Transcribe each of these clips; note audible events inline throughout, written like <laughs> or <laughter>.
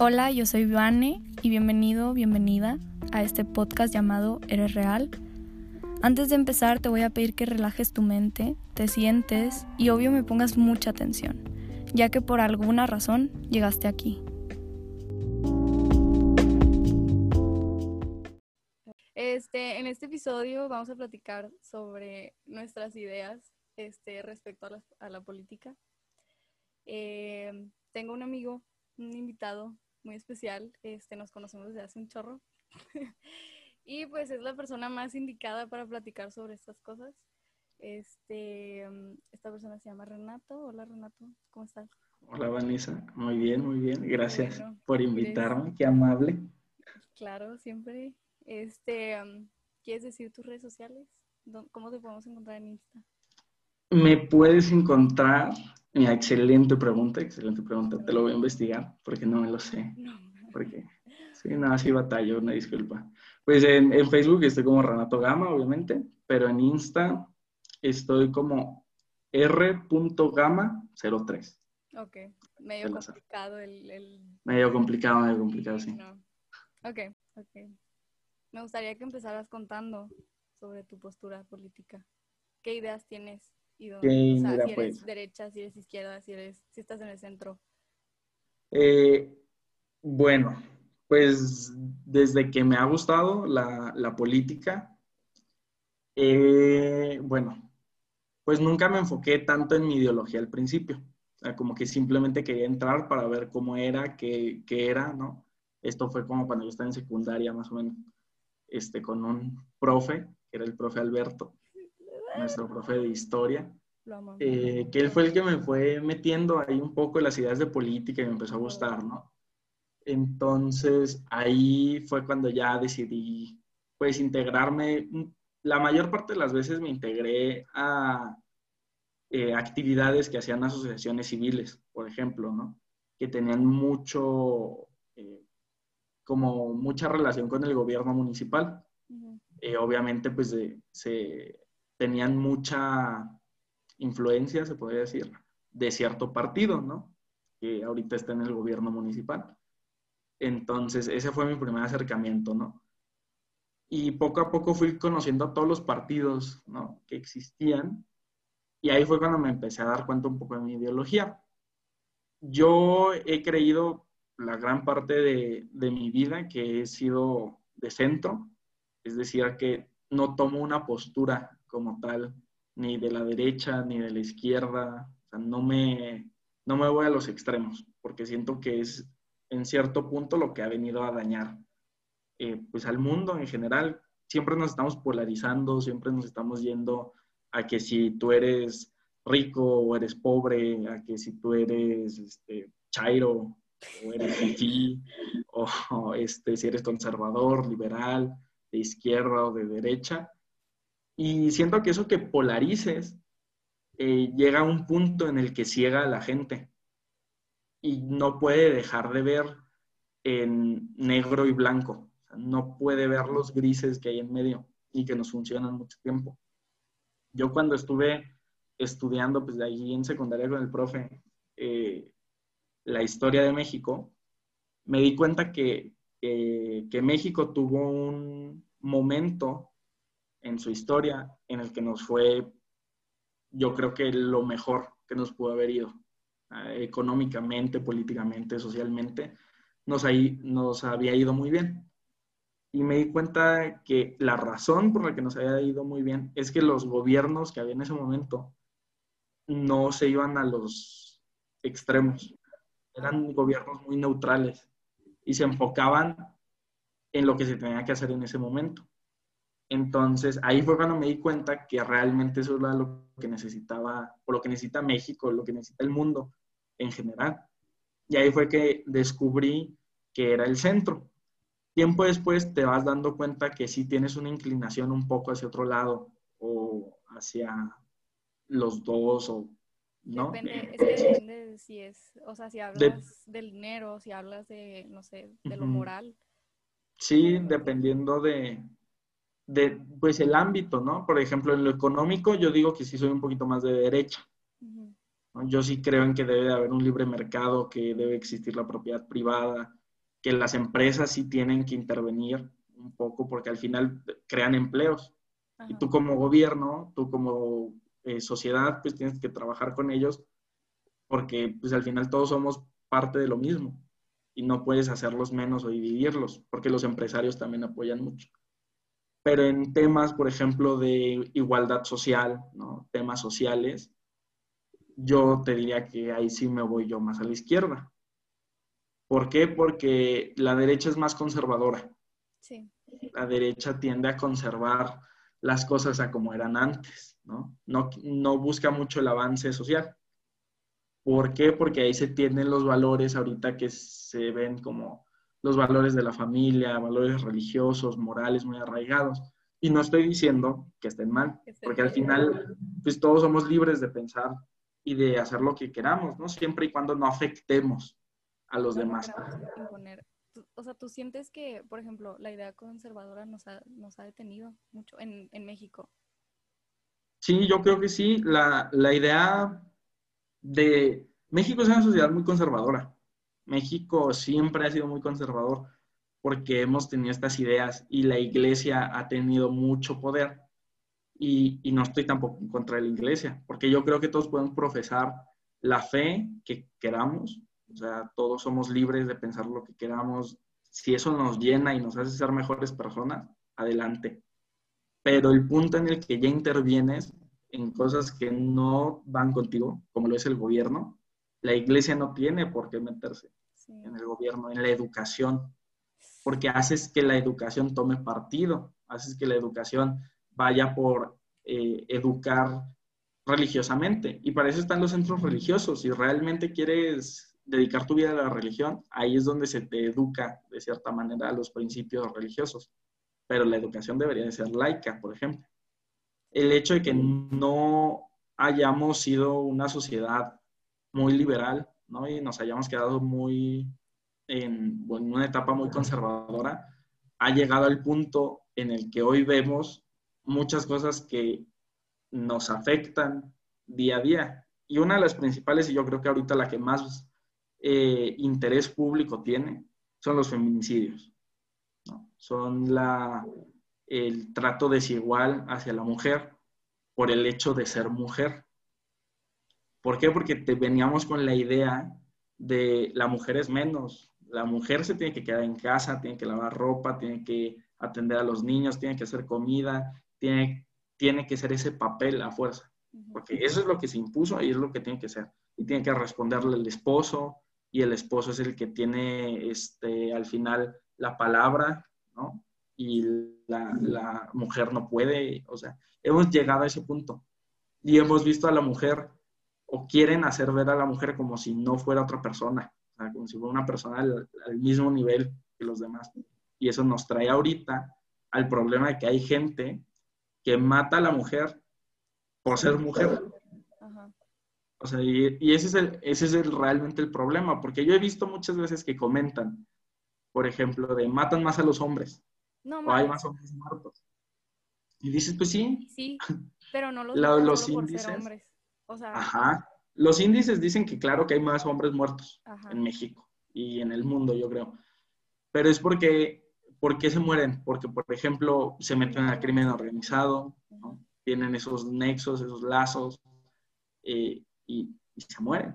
Hola, yo soy Vane y bienvenido, bienvenida a este podcast llamado Eres Real. Antes de empezar te voy a pedir que relajes tu mente, te sientes y obvio me pongas mucha atención, ya que por alguna razón llegaste aquí. Este, en este episodio vamos a platicar sobre nuestras ideas este, respecto a la, a la política. Eh, tengo un amigo, un invitado muy especial, este, nos conocemos desde hace un chorro. <laughs> y pues es la persona más indicada para platicar sobre estas cosas. Este, esta persona se llama Renato. Hola Renato, ¿cómo estás? Hola Vanessa, muy bien, muy bien. Gracias por invitarme, qué amable. Claro, siempre. Este, ¿quieres decir tus redes sociales? ¿Cómo te podemos encontrar en Insta? Me puedes encontrar Mira, excelente pregunta, excelente pregunta. Te lo voy a investigar porque no me lo sé. Porque, sí, nada, sí batallo, una disculpa. Pues en, Facebook estoy como Renato Gama, obviamente, pero en Insta estoy como r.gama03. Ok, medio complicado el, Medio complicado, medio complicado, sí. Ok, ok. Me gustaría que empezaras contando sobre tu postura política. ¿Qué ideas tienes y o sea, si eres pues. derecha, si eres izquierda, si, eres, si estás en el centro. Eh, bueno, pues desde que me ha gustado la, la política, eh, bueno, pues nunca me enfoqué tanto en mi ideología al principio. O sea, como que simplemente quería entrar para ver cómo era, qué, qué era, ¿no? Esto fue como cuando yo estaba en secundaria, más o menos, este, con un profe, que era el profe Alberto nuestro profe de historia, eh, que él fue el que me fue metiendo ahí un poco en las ideas de política y me empezó a gustar, ¿no? Entonces ahí fue cuando ya decidí, pues, integrarme. La mayor parte de las veces me integré a eh, actividades que hacían asociaciones civiles, por ejemplo, ¿no? Que tenían mucho, eh, como mucha relación con el gobierno municipal. obviamente, pues, se tenían mucha influencia, se podría decir, de cierto partido, ¿no? Que ahorita está en el gobierno municipal. Entonces, ese fue mi primer acercamiento, ¿no? Y poco a poco fui conociendo a todos los partidos, ¿no? Que existían. Y ahí fue cuando me empecé a dar cuenta un poco de mi ideología. Yo he creído la gran parte de, de mi vida que he sido de centro, es decir, que no tomo una postura como tal, ni de la derecha ni de la izquierda. No me, no me voy a los extremos, porque siento que es en cierto punto lo que ha venido a dañar eh, pues al mundo en general. Siempre nos estamos polarizando, siempre nos estamos yendo a que si tú eres rico o eres pobre, a que si tú eres este, chairo o eres fifí, <laughs> o este, si eres conservador, liberal, de izquierda o de derecha. Y siento que eso que polarices eh, llega a un punto en el que ciega a la gente y no puede dejar de ver en negro y blanco. no puede ver los grises que hay en medio y que nos funcionan mucho tiempo. Yo cuando estuve estudiando, pues de allí en secundaria con el profe, eh, la historia de México, me di cuenta que, que México tuvo un momento en su historia en el que nos fue, yo creo que lo mejor que nos pudo haber ido, eh, económicamente, políticamente, socialmente, nos, ahí, nos había ido muy bien. Y me di cuenta que la razón por la que nos había ido muy bien es que los gobiernos que había en ese momento no se iban a los extremos, eran gobiernos muy neutrales y se enfocaban en lo que se tenía que hacer en ese momento. Entonces, ahí fue cuando me di cuenta que realmente eso era lo que necesitaba, o lo que necesita México, lo que necesita el mundo en general. Y ahí fue que descubrí que era el centro. Tiempo después te vas dando cuenta que sí tienes una inclinación un poco hacia otro lado o hacia los dos o ¿no? Depende, es que depende de si es, o sea, si hablas del dinero, si hablas de, no sé, de lo moral. Sí, dependiendo de, de, pues el ámbito, ¿no? Por ejemplo, en lo económico yo digo que sí soy un poquito más de derecha. Yo sí creo en que debe haber un libre mercado, que debe existir la propiedad privada, que las empresas sí tienen que intervenir un poco porque al final crean empleos. Y tú como gobierno, tú como eh, sociedad, pues tienes que trabajar con ellos porque pues al final todos somos parte de lo mismo y no puedes hacerlos menos o dividirlos porque los empresarios también apoyan mucho. Pero en temas, por ejemplo, de igualdad social, ¿no? temas sociales, yo te diría que ahí sí me voy yo más a la izquierda. ¿Por qué? Porque la derecha es más conservadora. Sí. La derecha tiende a conservar las cosas a como eran antes, ¿no? No, no busca mucho el avance social. ¿Por qué? Porque ahí se tienen los valores ahorita que se ven como los valores de la familia, valores religiosos, morales muy arraigados. Y no estoy diciendo que estén mal, porque al final, pues todos somos libres de pensar y de hacer lo que queramos, ¿no? Siempre y cuando no afectemos a los demás. O sea, ¿tú sientes que, por ejemplo, la idea conservadora nos ha, nos ha detenido mucho en, en, México? Sí, yo creo que sí. La, la idea de... México es una sociedad muy conservadora. México siempre ha sido muy conservador porque hemos tenido estas ideas y la iglesia ha tenido mucho poder. Y, no estoy tampoco en contra de la iglesia, porque yo creo que todos podemos profesar la fe que queramos, o sea, todos somos libres de pensar lo que queramos. Si eso nos llena y nos hace ser mejores personas, adelante. Pero el punto en el que ya intervienes en cosas que no van contigo, como lo es el gobierno, la iglesia no tiene por qué meterse en el gobierno, en la educación, porque haces que la educación tome partido, haces que la educación vaya por eh, educar religiosamente. Y para eso están los centros religiosos. Si realmente quieres dedicar tu vida a la religión, ahí es donde se te educa de cierta manera a los principios religiosos. Pero la educación debería de ser laica, por ejemplo. El hecho de que no hayamos sido una sociedad muy liberal, Y nos hayamos quedado muy en, en una etapa muy conservadora, ha llegado al punto en el que hoy vemos muchas cosas que nos afectan día a día. Y una de las principales, y yo creo que ahorita la que más eh, interés público tiene son los feminicidios. Son la, el trato desigual hacia la mujer por el hecho de ser mujer. ¿Por qué? Porque te veníamos con la idea de la mujer es menos. La mujer se tiene que quedar en casa, tiene que lavar ropa, tiene que atender a los niños, tiene que hacer comida, tiene, tiene que ser ese papel a fuerza. Porque eso es lo que se impuso y es lo que tiene que ser. Y tiene que responderle el esposo, y el esposo es el que tiene este, al final la palabra, ¿no? Y la, la, mujer no puede, o sea, hemos llegado a ese punto y hemos visto a la mujer o quieren hacer ver a la mujer como si no fuera otra persona, o sea, como si fuera una persona al, al mismo nivel que los demás. Y eso nos trae ahorita al problema de que hay gente que mata a la mujer por ser mujer. O sea, y, ese, es el, ese es el, realmente el problema, porque yo he visto muchas veces que comentan, por ejemplo, de matan más a los hombres, no, o hay más hombres muertos. Y dices, pues sí. Sí, pero no los, los índices. hombres. O sea, Ajá. Los índices dicen que claro que hay más hombres muertos en México y en el mundo, yo creo. Pero es porque, ¿por qué se mueren? Porque, por ejemplo, se meten al crimen organizado, ¿no? tienen esos nexos, esos lazos. Eh, y, se mueren.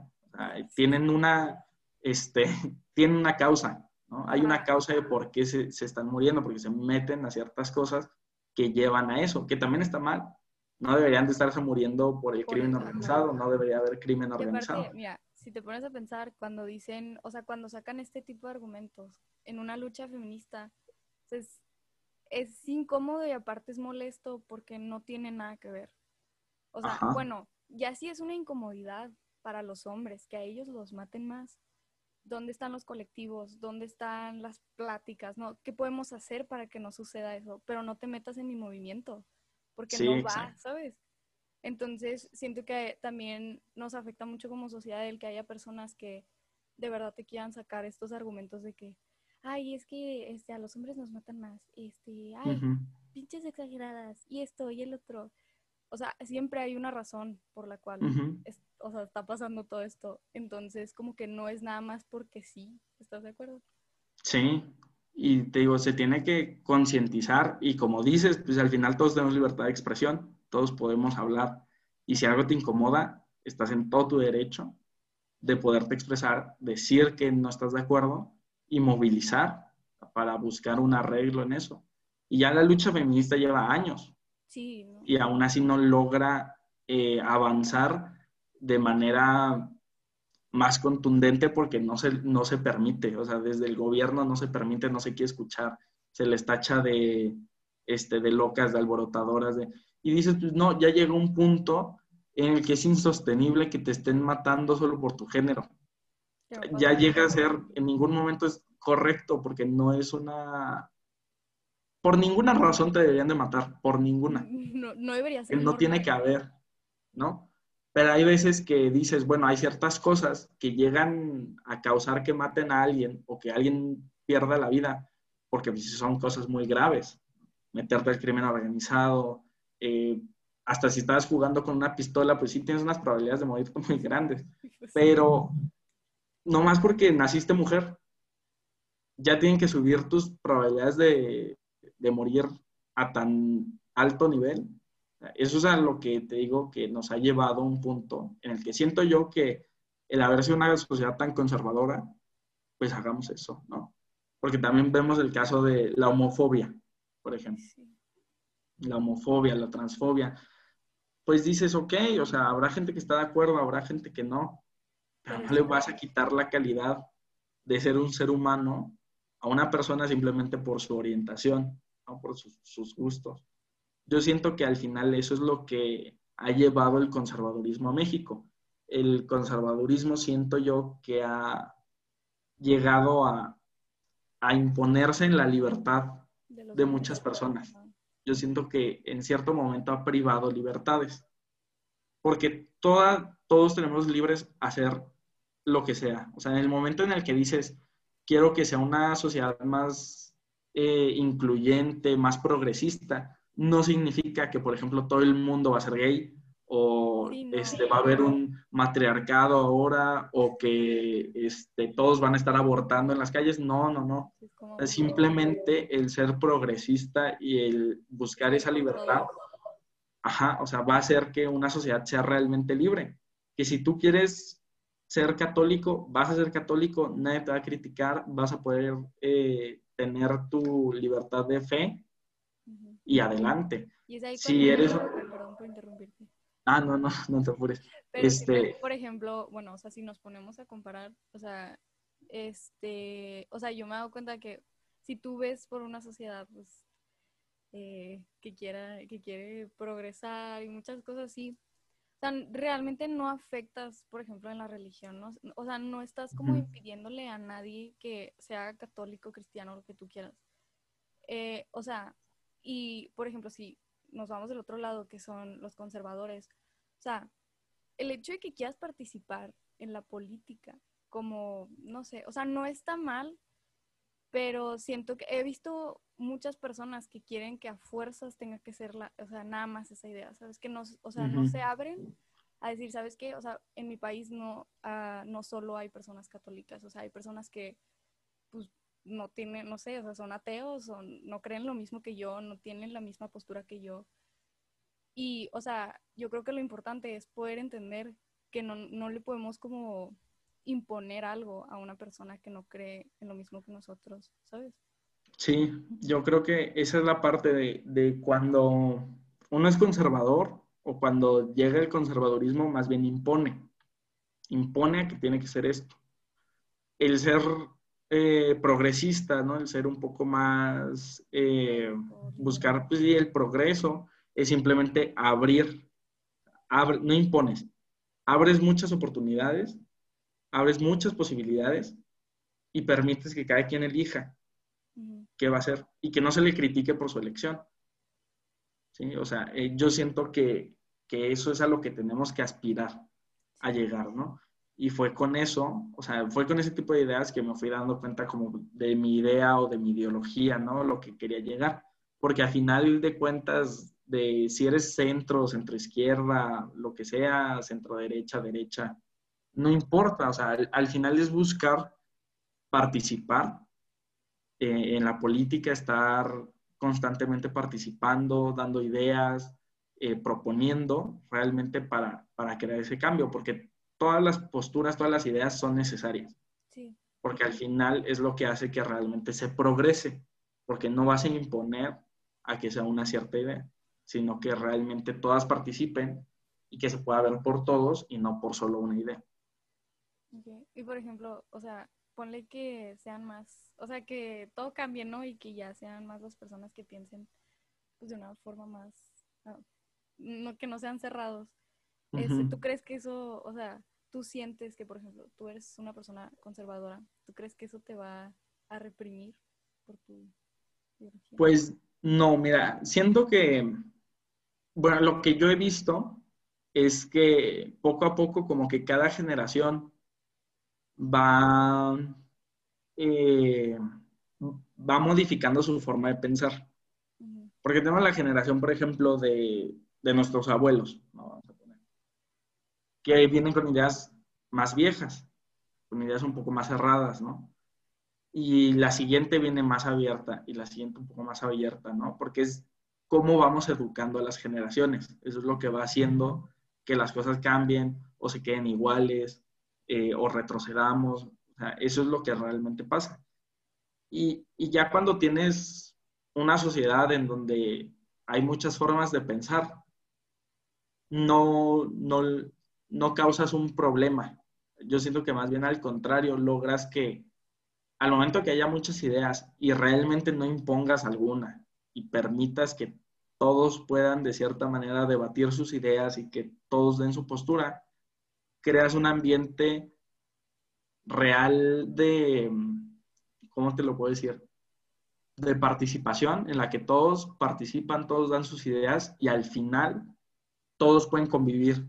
tienen una, este, <laughs> tienen una causa, ¿no? Hay una causa de por qué se, se, están muriendo, porque se meten a ciertas cosas que llevan a eso, que también está mal. No deberían de estarse muriendo por el crimen organizado, no debería haber crimen organizado. mira, si te pones a pensar, cuando dicen, o sea, cuando sacan este tipo de argumentos en una lucha feminista, pues es incómodo y aparte es molesto porque no tiene nada que ver. O sea, bueno, ya sí es una incomodidad para los hombres, que a ellos los maten más. ¿Dónde están los colectivos? ¿Dónde están las pláticas? ¿no? ¿Qué podemos hacer para que no suceda eso? Pero no te metas en mi movimiento, porque no va, ¿sabes? Entonces, siento que también nos afecta mucho como sociedad el que haya personas que de verdad te quieran sacar estos argumentos de que, ay, es que este, a los hombres nos matan más, este, ay, pinches exageradas, y esto y el otro o sea, siempre hay una razón por la cual o sea, está pasando todo esto. Entonces, como que no es nada más porque sí, ¿estás de acuerdo? Sí, y te digo, se tiene que concientizar y como dices, pues al final todos tenemos libertad de expresión, todos podemos hablar y si algo te incomoda, estás en todo tu derecho de poderte expresar, decir que no estás de acuerdo y movilizar para buscar un arreglo en eso. Y ya la lucha feminista lleva años. Y aún así no logra eh, avanzar de manera más contundente porque no se, no se permite, o sea, desde el gobierno no se permite, no se quiere escuchar, se les tacha de, este, de locas, de alborotadoras, de, y dices, pues no, ya llega un punto en el que es insostenible que te estén matando solo por tu género. Ya llega a ser, en ningún momento es correcto porque no es una... Por ninguna razón te deberían de matar, por ninguna. <laughs> No, no debería ser. No tiene que haber, ¿no? Pero hay veces que dices, bueno, hay ciertas cosas que llegan a causar que maten a alguien o que alguien pierda la vida, porque pues, son cosas muy graves. Meterte al crimen organizado, eh, hasta si estás jugando con una pistola, pues sí tienes unas probabilidades de morir <laughs> muy grandes. Pero no más porque naciste mujer, ya tienen que subir tus probabilidades de, de morir a tan alto nivel eso es a lo que te digo que nos ha llevado a un punto en el que siento yo que el haber sido una sociedad tan conservadora, pues hagamos eso, ¿no? Porque también vemos el caso de la homofobia, por ejemplo. La homofobia, la transfobia. Pues dices, ok, o sea, habrá gente que está de acuerdo, habrá gente que no, pero no le vas a quitar la calidad de ser un ser humano a una persona simplemente por su orientación, ¿no? por sus gustos yo siento que al final eso es lo que ha llevado el conservadurismo a México. El conservadurismo siento yo que ha llegado a, imponerse en la libertad de, muchas personas. Yo siento que en cierto momento ha privado libertades, porque todos tenemos libres a hacer lo que sea. O sea, en el momento en el que dices, quiero que sea una sociedad más eh, incluyente, más progresista, no significa que, por ejemplo, todo el mundo va a ser gay o este, va a haber un matriarcado ahora o que este, todos van a estar abortando en las calles. No, no, no. Es simplemente el ser progresista y el buscar esa libertad, ajá, o sea, va a hacer que una sociedad sea realmente libre. Que si tú quieres ser católico, vas a ser católico, nadie te va a criticar, vas a poder eh, tener tu libertad de fe y adelante. si eres... Perdón por interrumpirte. Ah, no, no, <laughs> no te apures. este... por ejemplo, bueno, o sea, si nos ponemos a comparar, o sea, este, o sea, yo me he dado cuenta que si tú ves por una sociedad, pues, eh, que quiera, que quiere progresar y muchas cosas así, o sea, realmente no afectas, por ejemplo, en la religión, ¿no? O sea, no estás como impidiéndole a nadie que sea católico, cristiano, lo que tú quieras. Eh, o sea, y, por ejemplo, si nos vamos del otro lado, que son los conservadores, o sea, el hecho de que quieras participar en la política, como, no sé, o sea, no está mal, pero siento que he visto muchas personas que quieren que a fuerzas tenga que ser la, o sea, nada más esa idea, ¿sabes? Que no, o sea, no se abren a decir, ¿sabes qué? O sea, en mi país no, uh, no solo hay personas católicas, o sea, hay personas que, pues, no tienen, no sé, o sea, son ateos, o no creen lo mismo que yo, no tienen la misma postura que yo. Y, o sea, yo creo que lo importante es poder entender que no, no le podemos como imponer algo a una persona que no cree en lo mismo que nosotros, ¿sabes? Sí, yo creo que esa es la parte de, de cuando uno es conservador o cuando llega el conservadurismo, más bien impone. Impone a que tiene que ser esto. El ser eh, progresista, ¿no? El ser un poco más, eh, buscar pues, el progreso, es simplemente abrir, no impones, abres muchas oportunidades, abres muchas posibilidades y permites que cada quien elija qué va a hacer y que no se le critique por su elección. ¿Sí? O sea, eh, yo siento que, que eso es a lo que tenemos que aspirar a llegar, ¿no? Y fue con eso, o sea, fue con ese tipo de ideas que me fui dando cuenta como de mi idea o de mi ideología, ¿no? Lo que quería llegar. Porque al final de cuentas, de si eres centro, centro izquierda, lo que sea, centro derecha, derecha, no importa, o sea, al, final es buscar participar eh, en la política, estar constantemente participando, dando ideas, eh, proponiendo realmente para, para crear ese cambio, porque todas las posturas, todas las ideas son necesarias. Sí. Porque al final es lo que hace que realmente se progrese, porque no vas a imponer a que sea una cierta idea, sino que realmente todas participen y que se pueda ver por todos y no por solo una idea. Y por ejemplo, o sea, ponle que sean más, o sea, que todo cambie, ¿no? Y que ya sean más las personas que piensen pues, de una forma más, no, que no sean cerrados. Este, ¿Tú crees que eso, o sea, tú sientes que, por ejemplo, tú eres una persona conservadora, ¿tú crees que eso te va a reprimir por tu Pues no, mira, siento que, bueno, lo que yo he visto es que poco a poco como que cada generación va, eh, va modificando su forma de pensar. Porque tenemos la generación, por ejemplo, de, de nuestros abuelos, que vienen con ideas más viejas, con ideas un poco más cerradas, ¿no? Y la siguiente viene más abierta y la siguiente un poco más abierta, ¿no? Porque es cómo vamos educando a las generaciones. Eso es lo que va haciendo que las cosas cambien o se queden iguales eh, o retrocedamos. O sea, eso es lo que realmente pasa. Y, y ya cuando tienes una sociedad en donde hay muchas formas de pensar, no, no, no causas un problema yo siento que más bien al contrario, logras que al momento que haya muchas ideas y realmente no impongas alguna y permitas que todos puedan de cierta manera debatir sus ideas y que todos den su postura, creas un ambiente real de, ¿cómo te lo puedo decir? De participación en la que todos participan, todos dan sus ideas y al final todos pueden convivir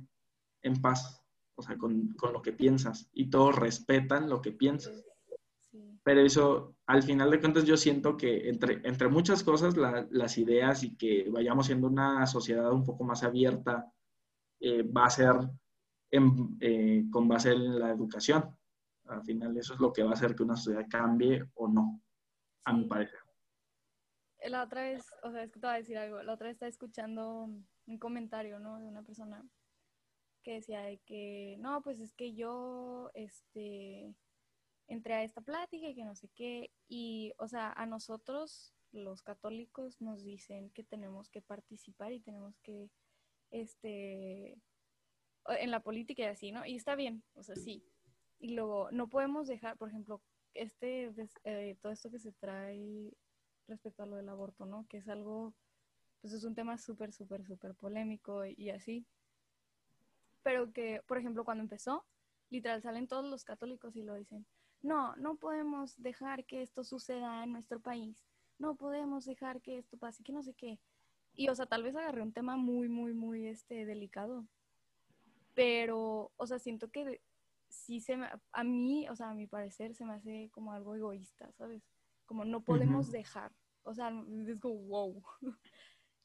en paz o sea, con, lo que piensas y todos respetan lo que piensas. Pero eso, al final de cuentas, yo siento que entre, entre muchas cosas, las ideas y que vayamos siendo una sociedad un poco más abierta, eh, va a ser eh, con base en la educación. Al final, eso es lo que va a hacer que una sociedad cambie o no, a mi parecer. La otra vez, o sea, es que te voy a decir algo, la otra vez estaba escuchando un comentario, ¿no? De una persona que decía de que, no, pues es que yo, este, entré a esta plática y que no sé qué, y, o sea, a nosotros, los católicos, nos dicen que tenemos que participar y tenemos que, este, en la política y así, ¿no? Y está bien, o sea, sí. Y luego, no podemos dejar, por ejemplo, este, eh, todo esto que se trae respecto a lo del aborto, ¿no? Que es algo, pues es un tema súper, súper, súper polémico y así pero que, por ejemplo, cuando empezó, literal salen todos los católicos y lo dicen, no, no podemos dejar que esto suceda en nuestro país, no podemos dejar que esto pase, que no sé qué. Y, o sea, tal vez agarré un tema muy, muy, muy, este, delicado. Pero, o sea, siento que sí se me, a mí, o sea, a mi parecer, se me hace como algo egoísta, ¿sabes? Como no podemos dejar. O sea, es como, wow, <laughs>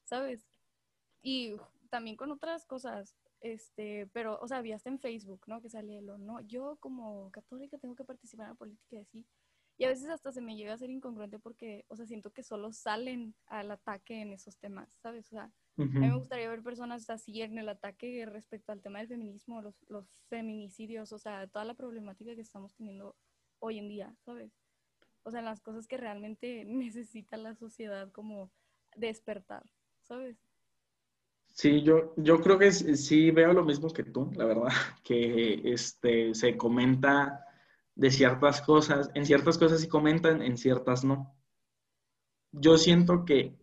¿sabes? Y también con otras cosas. Este, pero, o sea, vi hasta en Facebook, ¿no? Que salía lo, no, yo como católica tengo que participar en la política y así. Y a veces hasta se me llega a ser incongruente porque, o sea, siento que solo salen al ataque en esos temas, ¿sabes? O sea, a mí me gustaría ver personas así en el ataque respecto al tema del feminismo, los, los feminicidios, o sea, toda la problemática que estamos teniendo hoy en día, ¿sabes? O sea, las cosas que realmente <laughs> necesita la sociedad como despertar, ¿sabes? Sí, yo, yo creo que sí veo lo mismo que tú, la verdad, <laughs> que este, se comenta de ciertas cosas, en ciertas cosas sí comentan, en ciertas no. Yo siento que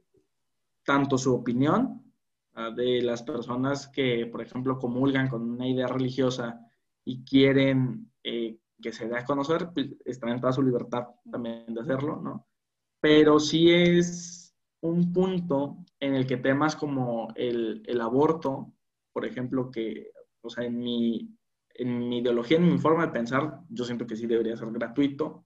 tanto su opinión ah, de las personas que, por ejemplo, comulgan con una idea religiosa y quieren eh, que se dé a conocer, pues están en toda su libertad también de hacerlo, ¿no? Pero sí es un punto en el que temas como el, aborto, por ejemplo, que, o sea, en mi, en mi ideología, en mi forma de pensar, yo siento que sí debería ser gratuito,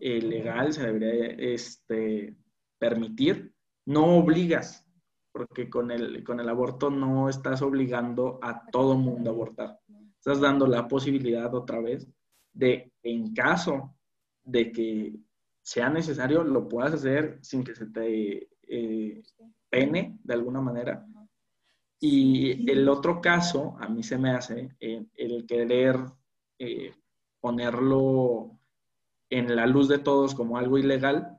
eh, legal, se debería este, permitir. No obligas, porque con el, con el aborto no estás obligando a todo mundo a abortar. Estás dando la posibilidad otra vez de, en caso de que sea necesario, lo puedas hacer sin que se te eh, pene de alguna manera. Y el otro caso, a mí se me hace eh, el querer eh, ponerlo en la luz de todos como algo ilegal,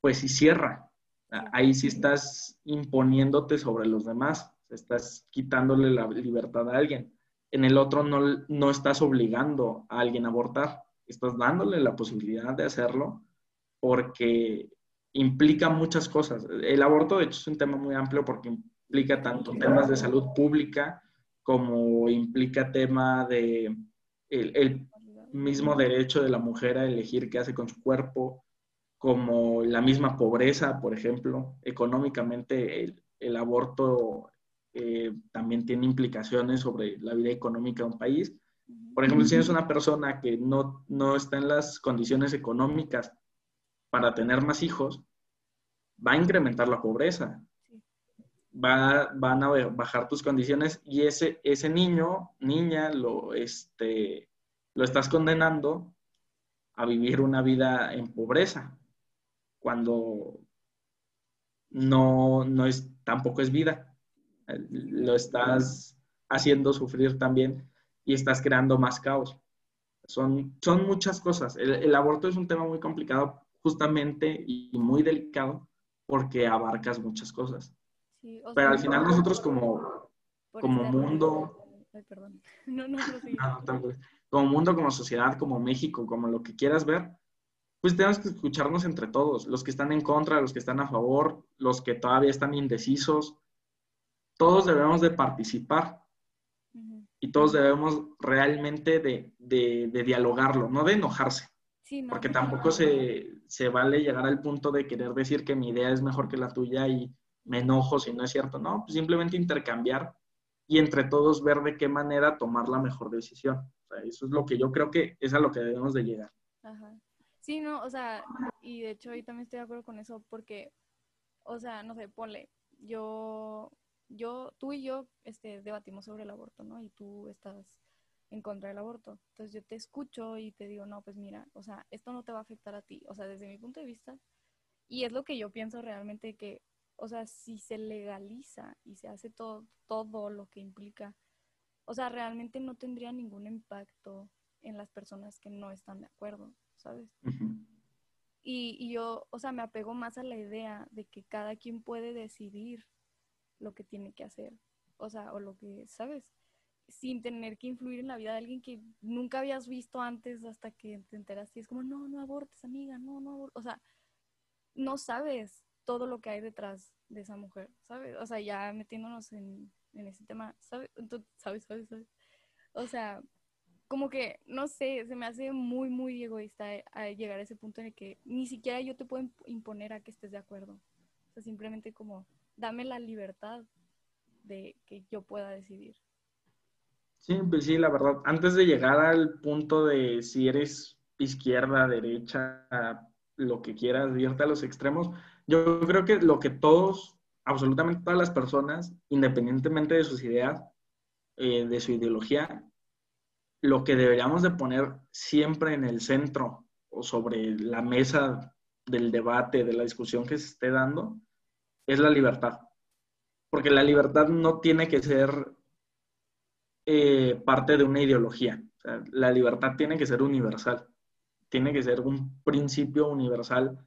pues sí cierra. Ahí sí estás imponiéndote sobre los demás, estás quitándole la libertad a alguien. En el otro no, no estás obligando a alguien a abortar, estás dándole la posibilidad de hacerlo porque implica muchas cosas. El aborto, de hecho, es un tema muy amplio porque implica tanto temas de salud pública como implica tema de el, mismo derecho de la mujer a elegir qué hace con su cuerpo, como la misma pobreza, por ejemplo. Económicamente, el, aborto eh, también tiene implicaciones sobre la vida económica de un país. Por ejemplo, si eres una persona que no, no está en las condiciones económicas para tener más hijos, va a incrementar la pobreza. Va, van a bajar tus condiciones y ese, ese niño, niña, lo, este, lo estás condenando a vivir una vida en pobreza, cuando no, no es, tampoco es vida. Lo estás haciendo sufrir también y estás creando más caos. Son, son muchas cosas. El, aborto es un tema muy complicado justamente y muy delicado porque abarcas muchas cosas. Pero al final nosotros como, como mundo... Ay, perdón. <laughs> No, no, no, como mundo, como sociedad, como México, como lo que quieras ver, pues tenemos que escucharnos entre todos, los que están en contra, los que están a favor, los que todavía están indecisos. Todos debemos de participar y todos debemos realmente de, de, dialogarlo, no de enojarse. Porque tampoco se, se, vale llegar al punto de querer decir que mi idea es mejor que la tuya y me enojo si no es cierto. No, pues simplemente intercambiar y entre todos ver de qué manera tomar la mejor decisión eso es lo que yo creo que es a lo que debemos de llegar. Ajá. Sí, no, o sea, y de hecho ahí también estoy de acuerdo con eso porque, o sea, no sé, ponle, yo, yo, tú y yo, este, debatimos sobre el aborto, ¿no? Y tú estás en contra del aborto. Entonces yo te escucho y te digo, no, pues mira, o sea, esto no te va a afectar a ti, o sea, desde mi punto de vista. Y es lo que yo pienso realmente que, o sea, si se legaliza y se hace todo, todo lo que implica o sea, realmente no tendría ningún impacto en las personas que no están de acuerdo, ¿sabes? y, yo, o sea, me apego más a la idea de que cada quien puede decidir lo que tiene que hacer, o sea, o lo que, ¿sabes? Sin tener que influir en la vida de alguien que nunca habías visto antes hasta que te enteras y es como, no, no abortes, amiga, no, no abortes. O sea, no sabes todo lo que hay detrás de esa mujer, ¿sabes? O sea, ya metiéndonos en, en ese tema, ¿sabes? ¿sabes? ¿sabes? ¿sabes? O sea, como que, no sé, se me hace muy, muy egoísta llegar a ese punto en el que ni siquiera yo te puedo imponer a que estés de acuerdo. O sea, simplemente como, dame la libertad de que yo pueda decidir. Sí, pues sí, la verdad, antes de llegar al punto de si eres izquierda, derecha, lo que quieras, irte a los extremos, yo creo que lo que todos absolutamente todas las personas, independientemente de sus ideas, eh, de su ideología, lo que deberíamos de poner siempre en el centro o sobre la mesa del debate, de la discusión que se esté dando, es la libertad. Porque la libertad no tiene que ser eh, parte de una ideología. la libertad tiene que ser universal. Tiene que ser un principio universal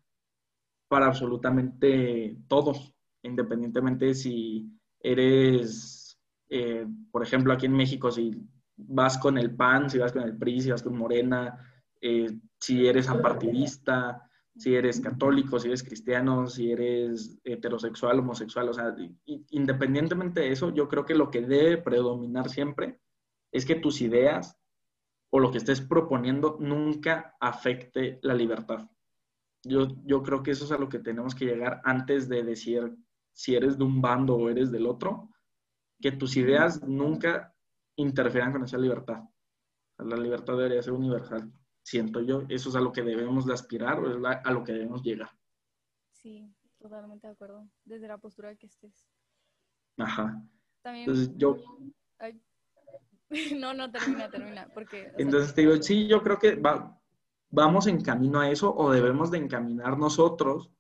para absolutamente todos independientemente si eres, eh, por ejemplo, aquí en México, si vas con el PAN, si vas con el PRI, si vas con Morena, eh, si eres apartidista, si eres católico, si eres cristiano, si eres heterosexual, homosexual, o sea, independientemente de eso, yo creo que lo que debe predominar siempre es que tus ideas o lo que estés proponiendo nunca afecte la libertad. Yo, yo creo que eso es a lo que tenemos que llegar antes de decir si eres de un bando o eres del otro, que tus ideas nunca interfieran con esa libertad. La libertad debería ser universal, siento yo. Eso es a lo que debemos de aspirar o es a lo que debemos llegar. Sí, totalmente de acuerdo. Desde la postura que estés. Ajá. También... Entonces yo... <laughs> No, no, termina, termina. Porque, Entonces te digo, sí, yo creo que va, vamos en camino a eso o debemos de encaminar nosotros,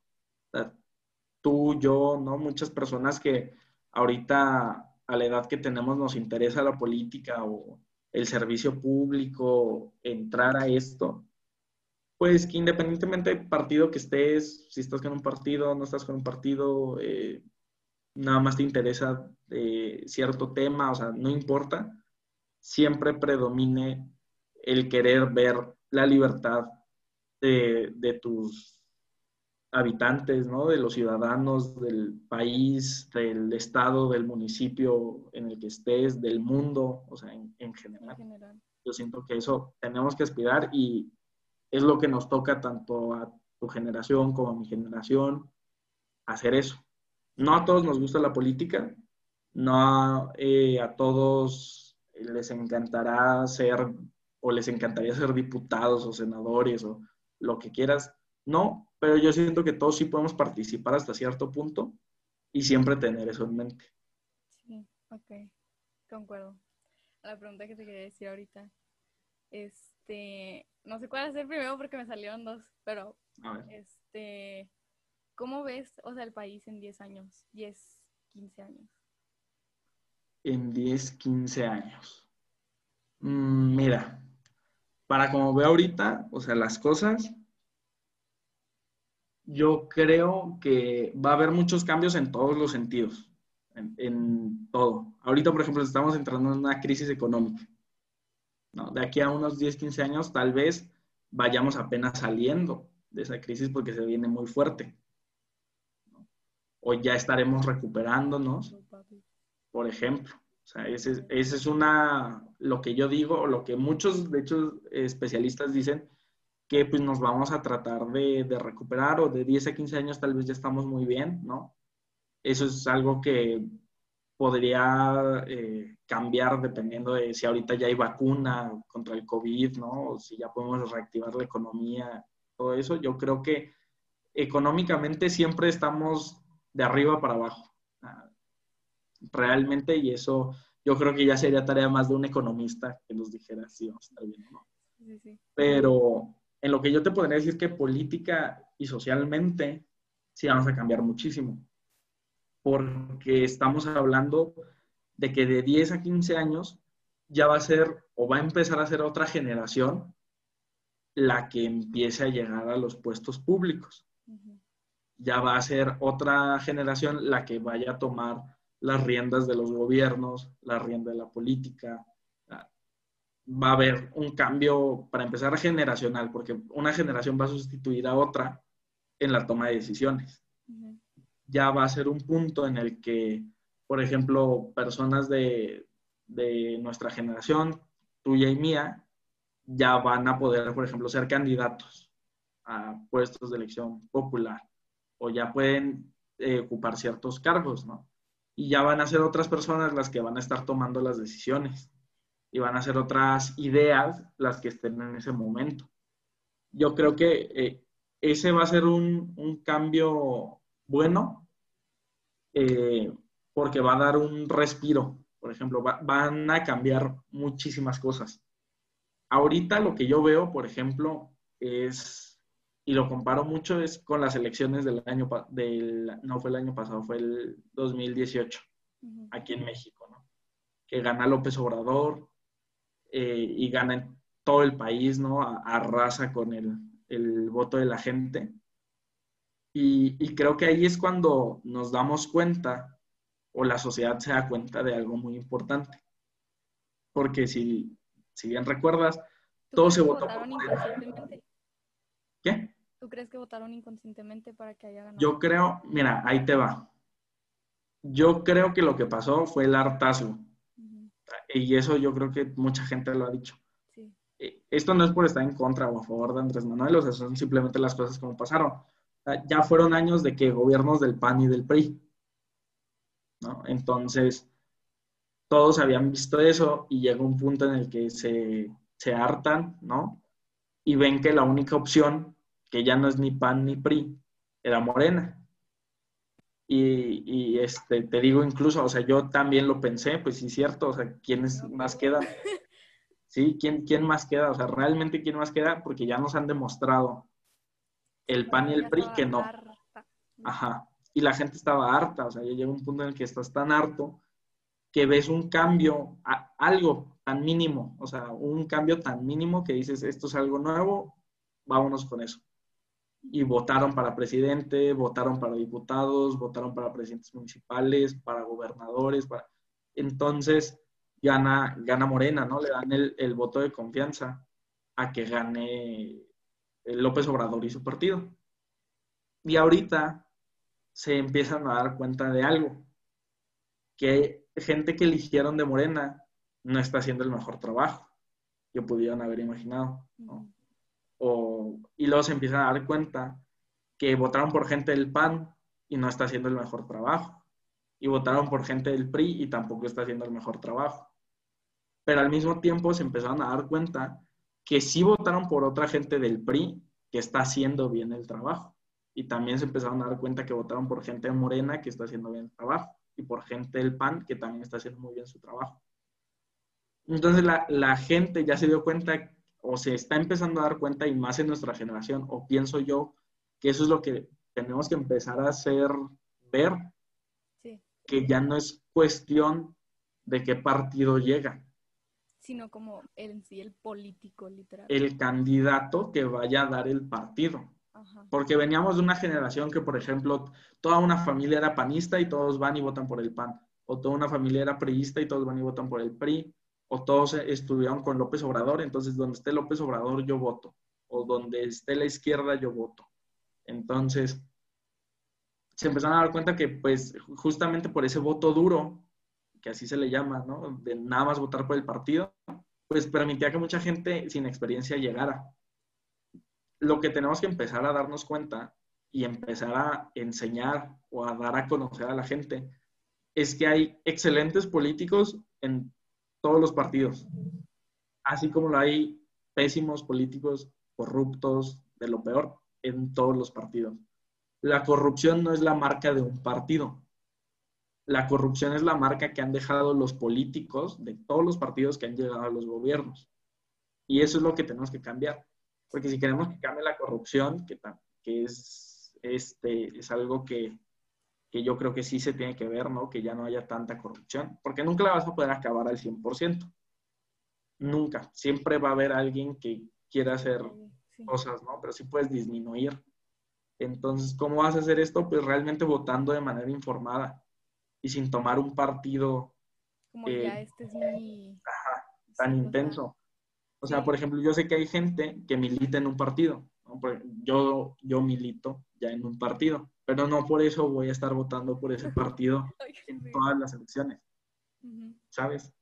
tú, yo, ¿no? Muchas personas que ahorita a la edad que tenemos nos interesa la política o el servicio público, entrar a esto, pues que independientemente del partido que estés, si estás con un partido, no estás con un partido, eh, nada más te interesa eh, cierto tema, o sea, no importa, siempre predomine el querer ver la libertad de, tus habitantes, ¿no? De los ciudadanos del país, del estado, del municipio en el que estés, del mundo, o sea, en, general. Yo siento que eso tenemos que aspirar y es lo que nos toca tanto a tu generación como a mi generación, hacer eso. No a todos nos gusta la política, no eh, a todos les encantará ser o les encantaría ser diputados o senadores o lo que quieras. No, pero yo siento que todos sí podemos participar hasta cierto punto y siempre tener eso en mente. Sí, ok, concuerdo. La pregunta que te quería decir ahorita, este, no sé cuál hacer primero porque me salieron dos, pero este, ¿cómo ves, o sea, el país en 10 años, 10, 15 años? En 10, 15 años. Mm, mira, para como veo ahorita, o sea, las cosas, yo creo que va a haber muchos cambios en todos los sentidos, en, en todo. Ahorita, por ejemplo, estamos entrando en una crisis económica. ¿no? De aquí a unos 10, 15 años tal vez vayamos apenas saliendo de esa crisis porque se viene muy fuerte. O ya estaremos recuperándonos, por ejemplo. O sea, ese, es una, lo que yo digo, o lo que muchos, de hecho, especialistas dicen, que pues nos vamos a tratar de, de, recuperar o de 10 a 15 años tal vez ya estamos muy bien, ¿no? Eso es algo que podría eh, cambiar dependiendo de si ahorita ya hay vacuna contra el COVID, ¿no? O si ya podemos reactivar la economía, todo eso. Yo creo que económicamente siempre estamos de arriba para abajo, ah, realmente, y eso yo creo que ya sería tarea más de un economista que nos dijera si vamos a estar bien no. Sí, sí. Pero en lo que yo te podría decir que política y socialmente sí vamos a cambiar muchísimo porque estamos hablando de que de 10 a 15 años ya va a ser o va a empezar a ser otra generación la que empiece a llegar a los puestos públicos. Ya va a ser otra generación la que vaya a tomar las riendas de los gobiernos, la rienda de la política. Va a haber un cambio, para empezar, generacional, porque una generación va a sustituir a otra en la toma de decisiones. Ya va a ser un punto en el que, por ejemplo, personas de, nuestra generación, tuya y mía, ya van a poder, por ejemplo, ser candidatos a puestos de elección popular o ya pueden eh, ocupar ciertos cargos, ¿no? Y ya van a ser otras personas las que van a estar tomando las decisiones y van a ser otras ideas las que estén en ese momento. Yo creo que eh, ese va a ser un, un cambio bueno eh, porque va a dar un respiro. Por ejemplo, van a cambiar muchísimas cosas. Ahorita lo que yo veo, por ejemplo, es, y lo comparo mucho, es con las elecciones del año, del, no fue el año pasado, fue el 2018, aquí en México, ¿no? Que gana López Obrador eh, y gana en todo el país, ¿no? Arrasa con el, el voto de la gente. Y, creo que ahí es cuando nos damos cuenta o la sociedad se da cuenta de algo muy importante. Porque si, si bien recuerdas, todo se votó por inconscientemente? ¿Qué? ¿Tú crees que votaron inconscientemente para que haya ganado? Yo creo, mira, ahí te va. Yo creo que lo que pasó fue el hartazgo. Y eso yo creo que mucha gente lo ha dicho. Sí. Eh, esto no es por estar en contra o a favor de Andrés Manuel, o sea, son simplemente las cosas como pasaron ya fueron años de que gobiernos del PAN y del PRI. ¿no? Entonces, todos habían visto eso y llega un punto en el que se, se hartan, ¿no? Y ven que la única opción, que ya no es ni PAN ni PRI, era Morena. Y, y, este, te digo incluso, o sea, yo también lo pensé, pues sí, cierto, o sea, ¿quiénes más quedan? <laughs> ¿sí? ¿Quién, ¿Quién más queda? O sea, realmente quién más queda porque ya nos han demostrado el PAN y el PRI que no. Ajá. Y la gente estaba harta, o sea, ya llega un punto en el que estás tan harto que ves un cambio, algo tan mínimo, o sea, un cambio tan mínimo que dices, esto es algo nuevo, vámonos con eso. Y votaron para presidente, votaron para diputados, votaron para presidentes municipales, para gobernadores, para... Entonces, gana, gana Morena, ¿no? Le dan el, el voto de confianza a que gane López Obrador y su partido. Y ahorita se empiezan a dar cuenta de algo, que gente que eligieron de Morena no está haciendo el mejor trabajo que pudieron haber imaginado. Y luego se empiezan a dar cuenta que votaron por gente del PAN y no está haciendo el mejor trabajo. Y votaron por gente del PRI y tampoco está haciendo el mejor trabajo. Pero al mismo tiempo se empezaron a dar cuenta que sí votaron por otra gente del PRI que está haciendo bien el trabajo. Y también se empezaron a dar cuenta que votaron por gente de Morena que está haciendo bien el trabajo y por gente del PAN que también está haciendo muy bien su trabajo. Entonces la, la, gente ya se dio cuenta o se está empezando a dar cuenta y más en nuestra generación, o pienso yo que eso es lo que tenemos que empezar a hacer ver, que ya no es cuestión de qué partido llega. Sino como en sí el político, literal. El candidato que vaya a dar el partido. Porque veníamos de una generación que, por ejemplo, toda una familia era panista y todos van y votan por el PAN. O toda una familia era priista y todos van y votan por el PRI. O todos estuvieron con López Obrador. Entonces, donde esté López Obrador, yo voto. O donde esté la izquierda, yo voto. Entonces, se empezaron a dar cuenta que, pues, justamente por ese voto duro, que así se le llama, ¿no? De nada más votar por el partido, pues permitía que mucha gente sin experiencia llegara lo que tenemos que empezar a darnos cuenta y empezar a enseñar o a dar a conocer a la gente es que hay excelentes políticos en todos los partidos, así como lo hay pésimos políticos corruptos de lo peor en todos los partidos. La corrupción no es la marca de un partido. La corrupción es la marca que han dejado los políticos de todos los partidos que han llegado a los gobiernos. Y eso es lo que tenemos que cambiar. Porque si queremos que cambie la corrupción, que, es, este, es algo que, que yo creo que sí se tiene que ver, ¿no? Que ya no haya tanta corrupción, porque nunca la vas a poder acabar al 100%. Nunca. Siempre va a haber alguien que quiera hacer cosas, ¿no? Pero sí puedes disminuir. Entonces, ¿cómo vas a hacer esto? Pues realmente votando de manera informada y sin tomar un partido. Como ya eh, este es muy. tan intenso. O sea, por ejemplo, yo sé que hay gente que milita en un partido. Yo, yo milito ya en un partido, pero no por eso voy a estar votando por ese <laughs> partido en todas las elecciones. ¿Sabes?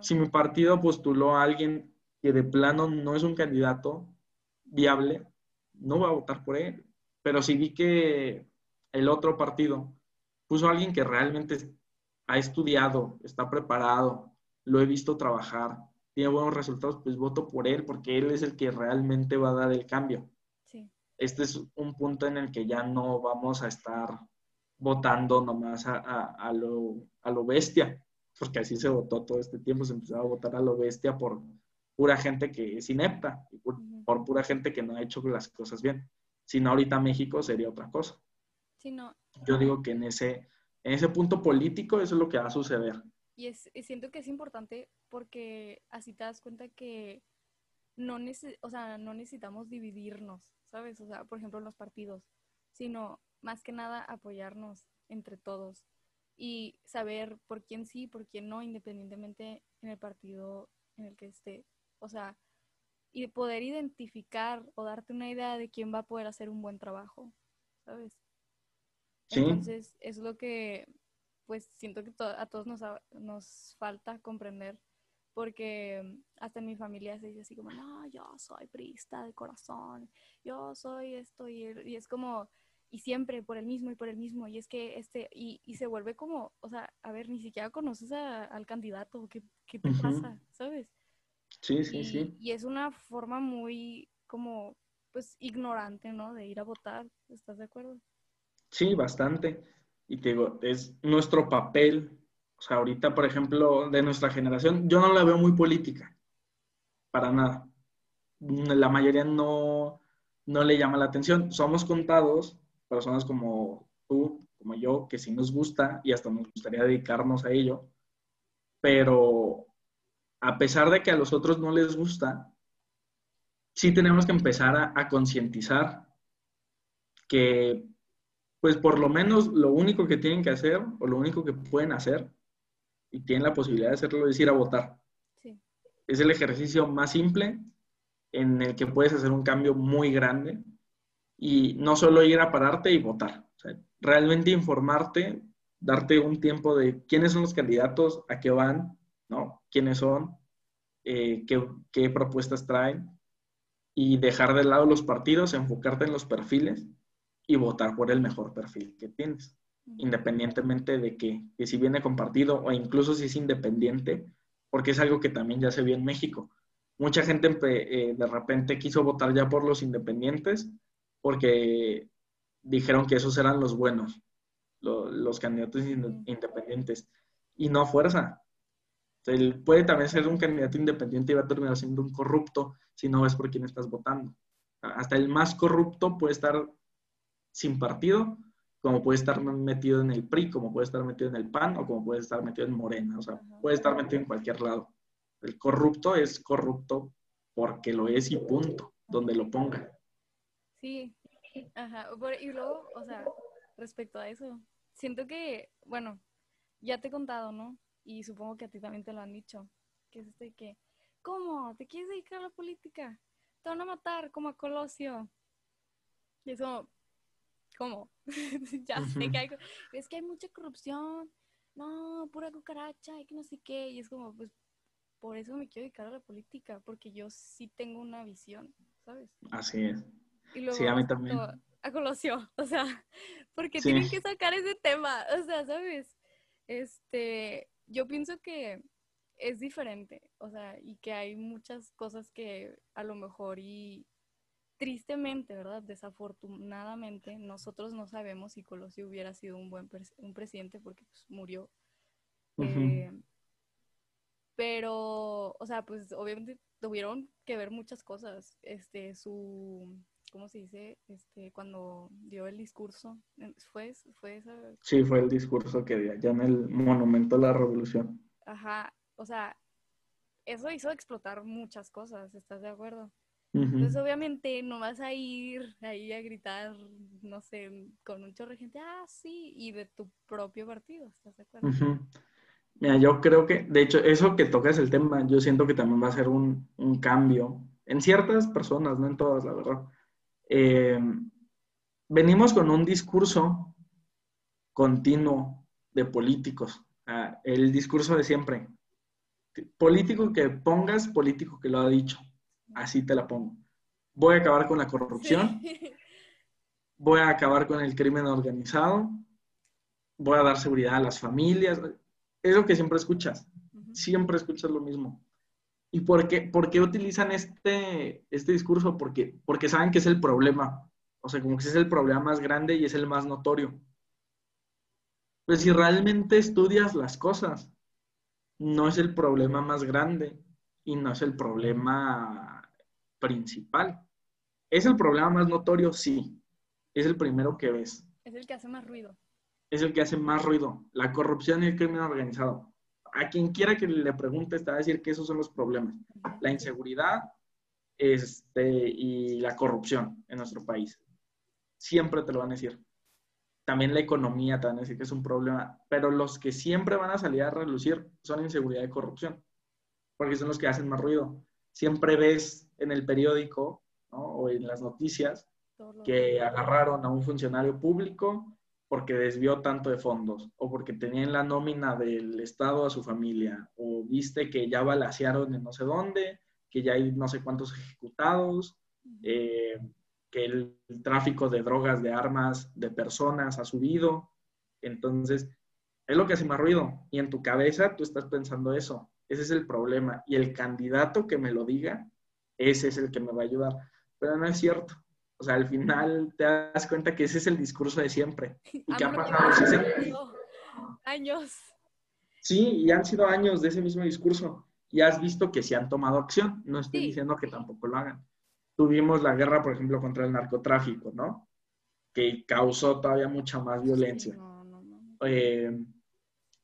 Si mi partido postuló a alguien que de plano no es un candidato viable, no voy a votar por él. Pero si vi que el otro partido puso a alguien que realmente ha estudiado, está preparado, lo he visto trabajar, tiene buenos resultados, pues voto por él porque él es el que realmente va a dar el cambio. Este es un punto en el que ya no vamos a estar votando nomás a, a, lo, a lo bestia, porque así se votó todo este tiempo, se empezó a votar a lo bestia por pura gente que es inepta, por, por, pura gente que no ha hecho las cosas bien. Si no, ahorita México sería otra cosa. Yo digo que en ese, en ese punto político eso es lo que va a suceder. Y, es, siento que es importante porque así te das cuenta que no, o sea, no necesitamos dividirnos, ¿sabes? O sea, por ejemplo, los partidos, sino más que nada apoyarnos entre todos y saber por quién sí, por quién no, independientemente en el partido en el que esté. O sea, y poder identificar o darte una idea de quién va a poder hacer un buen trabajo, ¿sabes? Sí. Entonces, es lo que pues siento que a todos nos, nos falta comprender, porque hasta en mi familia se dice así como, no, yo soy priista de corazón, yo soy esto, y, y, es como, y siempre por el mismo y por el mismo, y es que este, y, y se vuelve como, o sea, a ver, ni siquiera conoces al candidato, ¿qué, qué te pasa? ¿Sabes? Sí, sí, sí. Y es una forma muy como, pues, ignorante, ¿no? De ir a votar, ¿estás de acuerdo? Sí, bastante. Y te digo, es nuestro papel. O sea, ahorita, por ejemplo, de nuestra generación, yo no la veo muy política. para nada. La mayoría no, no le llama la atención. Somos contados, personas como tú, como yo, que sí nos gusta y hasta nos gustaría dedicarnos a ello, pero a pesar de que a los otros no les gusta, sí tenemos que empezar a, a concientizar que, pues por lo menos lo único que tienen que hacer o lo único que pueden hacer y tienen la posibilidad de hacerlo es ir a votar. Sí. Es el ejercicio más simple en el que puedes hacer un cambio muy grande y no solo ir a pararte y votar, o sea, realmente informarte, darte un tiempo de quiénes son los candidatos, a qué van, ¿no? ¿Quiénes son? Eh, qué, qué propuestas traen? Y dejar de lado los partidos, enfocarte en los perfiles y votar por el mejor perfil que tienes, independientemente de que, que, si viene compartido o incluso si es independiente, porque es algo que también ya se vio en México. Mucha gente eh, de repente quiso votar ya por los independientes porque dijeron que esos eran los buenos, los candidatos independientes, y no a fuerza. Él puede también ser un candidato independiente y va a terminar siendo un corrupto si no ves por quién estás votando. Hasta el más corrupto puede estar sin partido, como puede estar metido en el PRI, como puede estar metido en el PAN o como puede estar metido en Morena, o sea, puede estar metido en cualquier lado. El corrupto es corrupto porque lo es y punto, donde lo ponga. Sí, ajá. Y luego, o sea, respecto a eso, siento que, bueno, ya te he contado, ¿no? Y supongo que a ti también te lo han dicho, que es este que, ¿cómo? ¿Te quieres dedicar a la política? Te van a matar como a Colosio. Y eso, ¿cómo? <laughs> ya sé que hay, es que hay mucha corrupción, no, pura cucaracha y que no sé qué, y es como, pues, por eso me quiero dedicar a la política, porque yo sí tengo una visión, ¿sabes? Así es. sí, a mí también. A Colosio, <laughs> o sea, porque tienen que sacar ese tema, o sea, ¿sabes? Este, yo pienso que es diferente, o sea, y que hay muchas cosas que a lo mejor y tristemente, ¿verdad? Desafortunadamente, nosotros no sabemos si Colosio hubiera sido un buen un presidente porque pues, murió. Eh, pero, o sea, pues obviamente tuvieron que ver muchas cosas. Este, su, ¿cómo se dice? Este, cuando dio el discurso, ¿fue, fue esa? Sí, fue el discurso que dio allá en el Monumento a la Revolución. Ajá, o sea, eso hizo explotar muchas cosas, ¿estás de acuerdo? Entonces, obviamente, no vas a ir ahí a gritar, no sé, con un chorro de gente, ah, sí, y de tu propio partido, ¿estás de acuerdo? Mira, yo creo que, de hecho, eso que tocas el tema, yo siento que también va a ser un, un cambio en ciertas personas, no en todas, la verdad. Eh, venimos con un discurso continuo de políticos, el discurso de siempre. Político que pongas, político que lo ha dicho así te la pongo. Voy a acabar con la corrupción, voy a acabar con el crimen organizado, voy a dar seguridad a las familias. Es lo que siempre escuchas, siempre escuchas lo mismo. ¿Y por qué, por qué utilizan este, este discurso? Porque, porque saben que es el problema. O sea, como que es el problema más grande y es el más notorio. Pues si realmente estudias las cosas, no es el problema más grande y no es el problema principal. ¿Es el problema más notorio? Sí. Es el primero que ves. Es el que hace más ruido. Es el que hace más ruido. La corrupción y el crimen organizado. A quien quiera que le pregunte, te va a decir que esos son los problemas. La inseguridad este, y la corrupción en nuestro país. Siempre te lo van a decir. También la economía te van a decir que es un problema. Pero los que siempre van a salir a relucir son inseguridad y corrupción. Porque son los que hacen más ruido siempre ves en el periódico o en las noticias que agarraron a un funcionario público porque desvió tanto de fondos o porque tenía en la nómina del Estado a su familia o viste que ya balasearon en no sé dónde, que ya hay no sé cuántos ejecutados, eh, que el, tráfico de drogas, de armas, de personas ha subido. Entonces, es lo que hace más ruido. Y en tu cabeza tú estás pensando eso. Ese es el problema. Y el candidato que me lo diga, ese es el que me va a ayudar. Pero no es cierto. O sea, al final te das cuenta que ese es el discurso de siempre. <laughs> Y que ha pasado años. Sí, y han sido años de ese mismo discurso. y has visto que se han tomado acción. No estoy diciendo que tampoco lo hagan. Tuvimos la guerra, por ejemplo, contra el narcotráfico, ¿no? Que causó todavía mucha más violencia. Eh,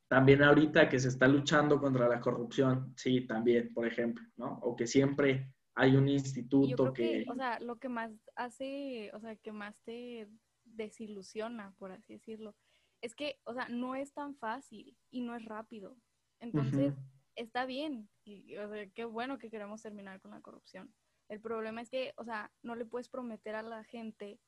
también ahorita que se está luchando contra la corrupción, sí, también, por ejemplo, ¿no? O que siempre hay un instituto que... O sea, lo que más hace, o sea, que más te desilusiona, por así decirlo, es que, o sea, no es tan fácil y no es rápido. Entonces, está bien, y, o sea, qué bueno que queremos terminar con la corrupción. El problema es que, o sea, no le puedes prometer a la gente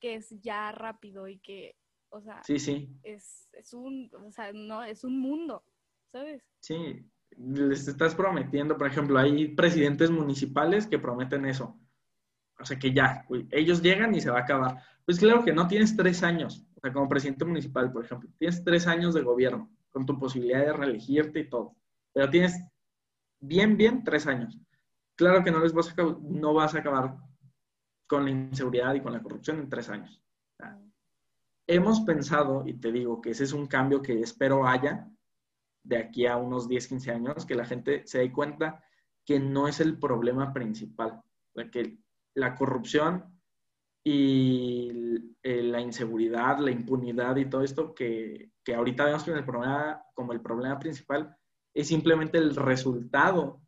que es ya rápido y que, o sea, sí, sí. Es, es un, o sea, no, es un mundo, ¿sabes? Sí, les estás prometiendo, por ejemplo, hay presidentes municipales que prometen eso. O sea, que ya, ellos llegan y se va a acabar. Pues claro que no tienes tres años, o sea, como presidente municipal, por ejemplo, tienes tres años de gobierno con tu posibilidad de reelegirte y todo, pero tienes bien, bien tres años. Claro que no les vas a, no vas a acabar con la inseguridad y con la corrupción en tres años. hemos pensado, y te digo que ese es un cambio que espero haya, de aquí a unos 10, 15 años, que la gente se dé cuenta que no es el problema principal, que la corrupción y eh, la inseguridad, la impunidad y todo esto que, que ahorita vemos el problema, como el problema principal es simplemente el resultado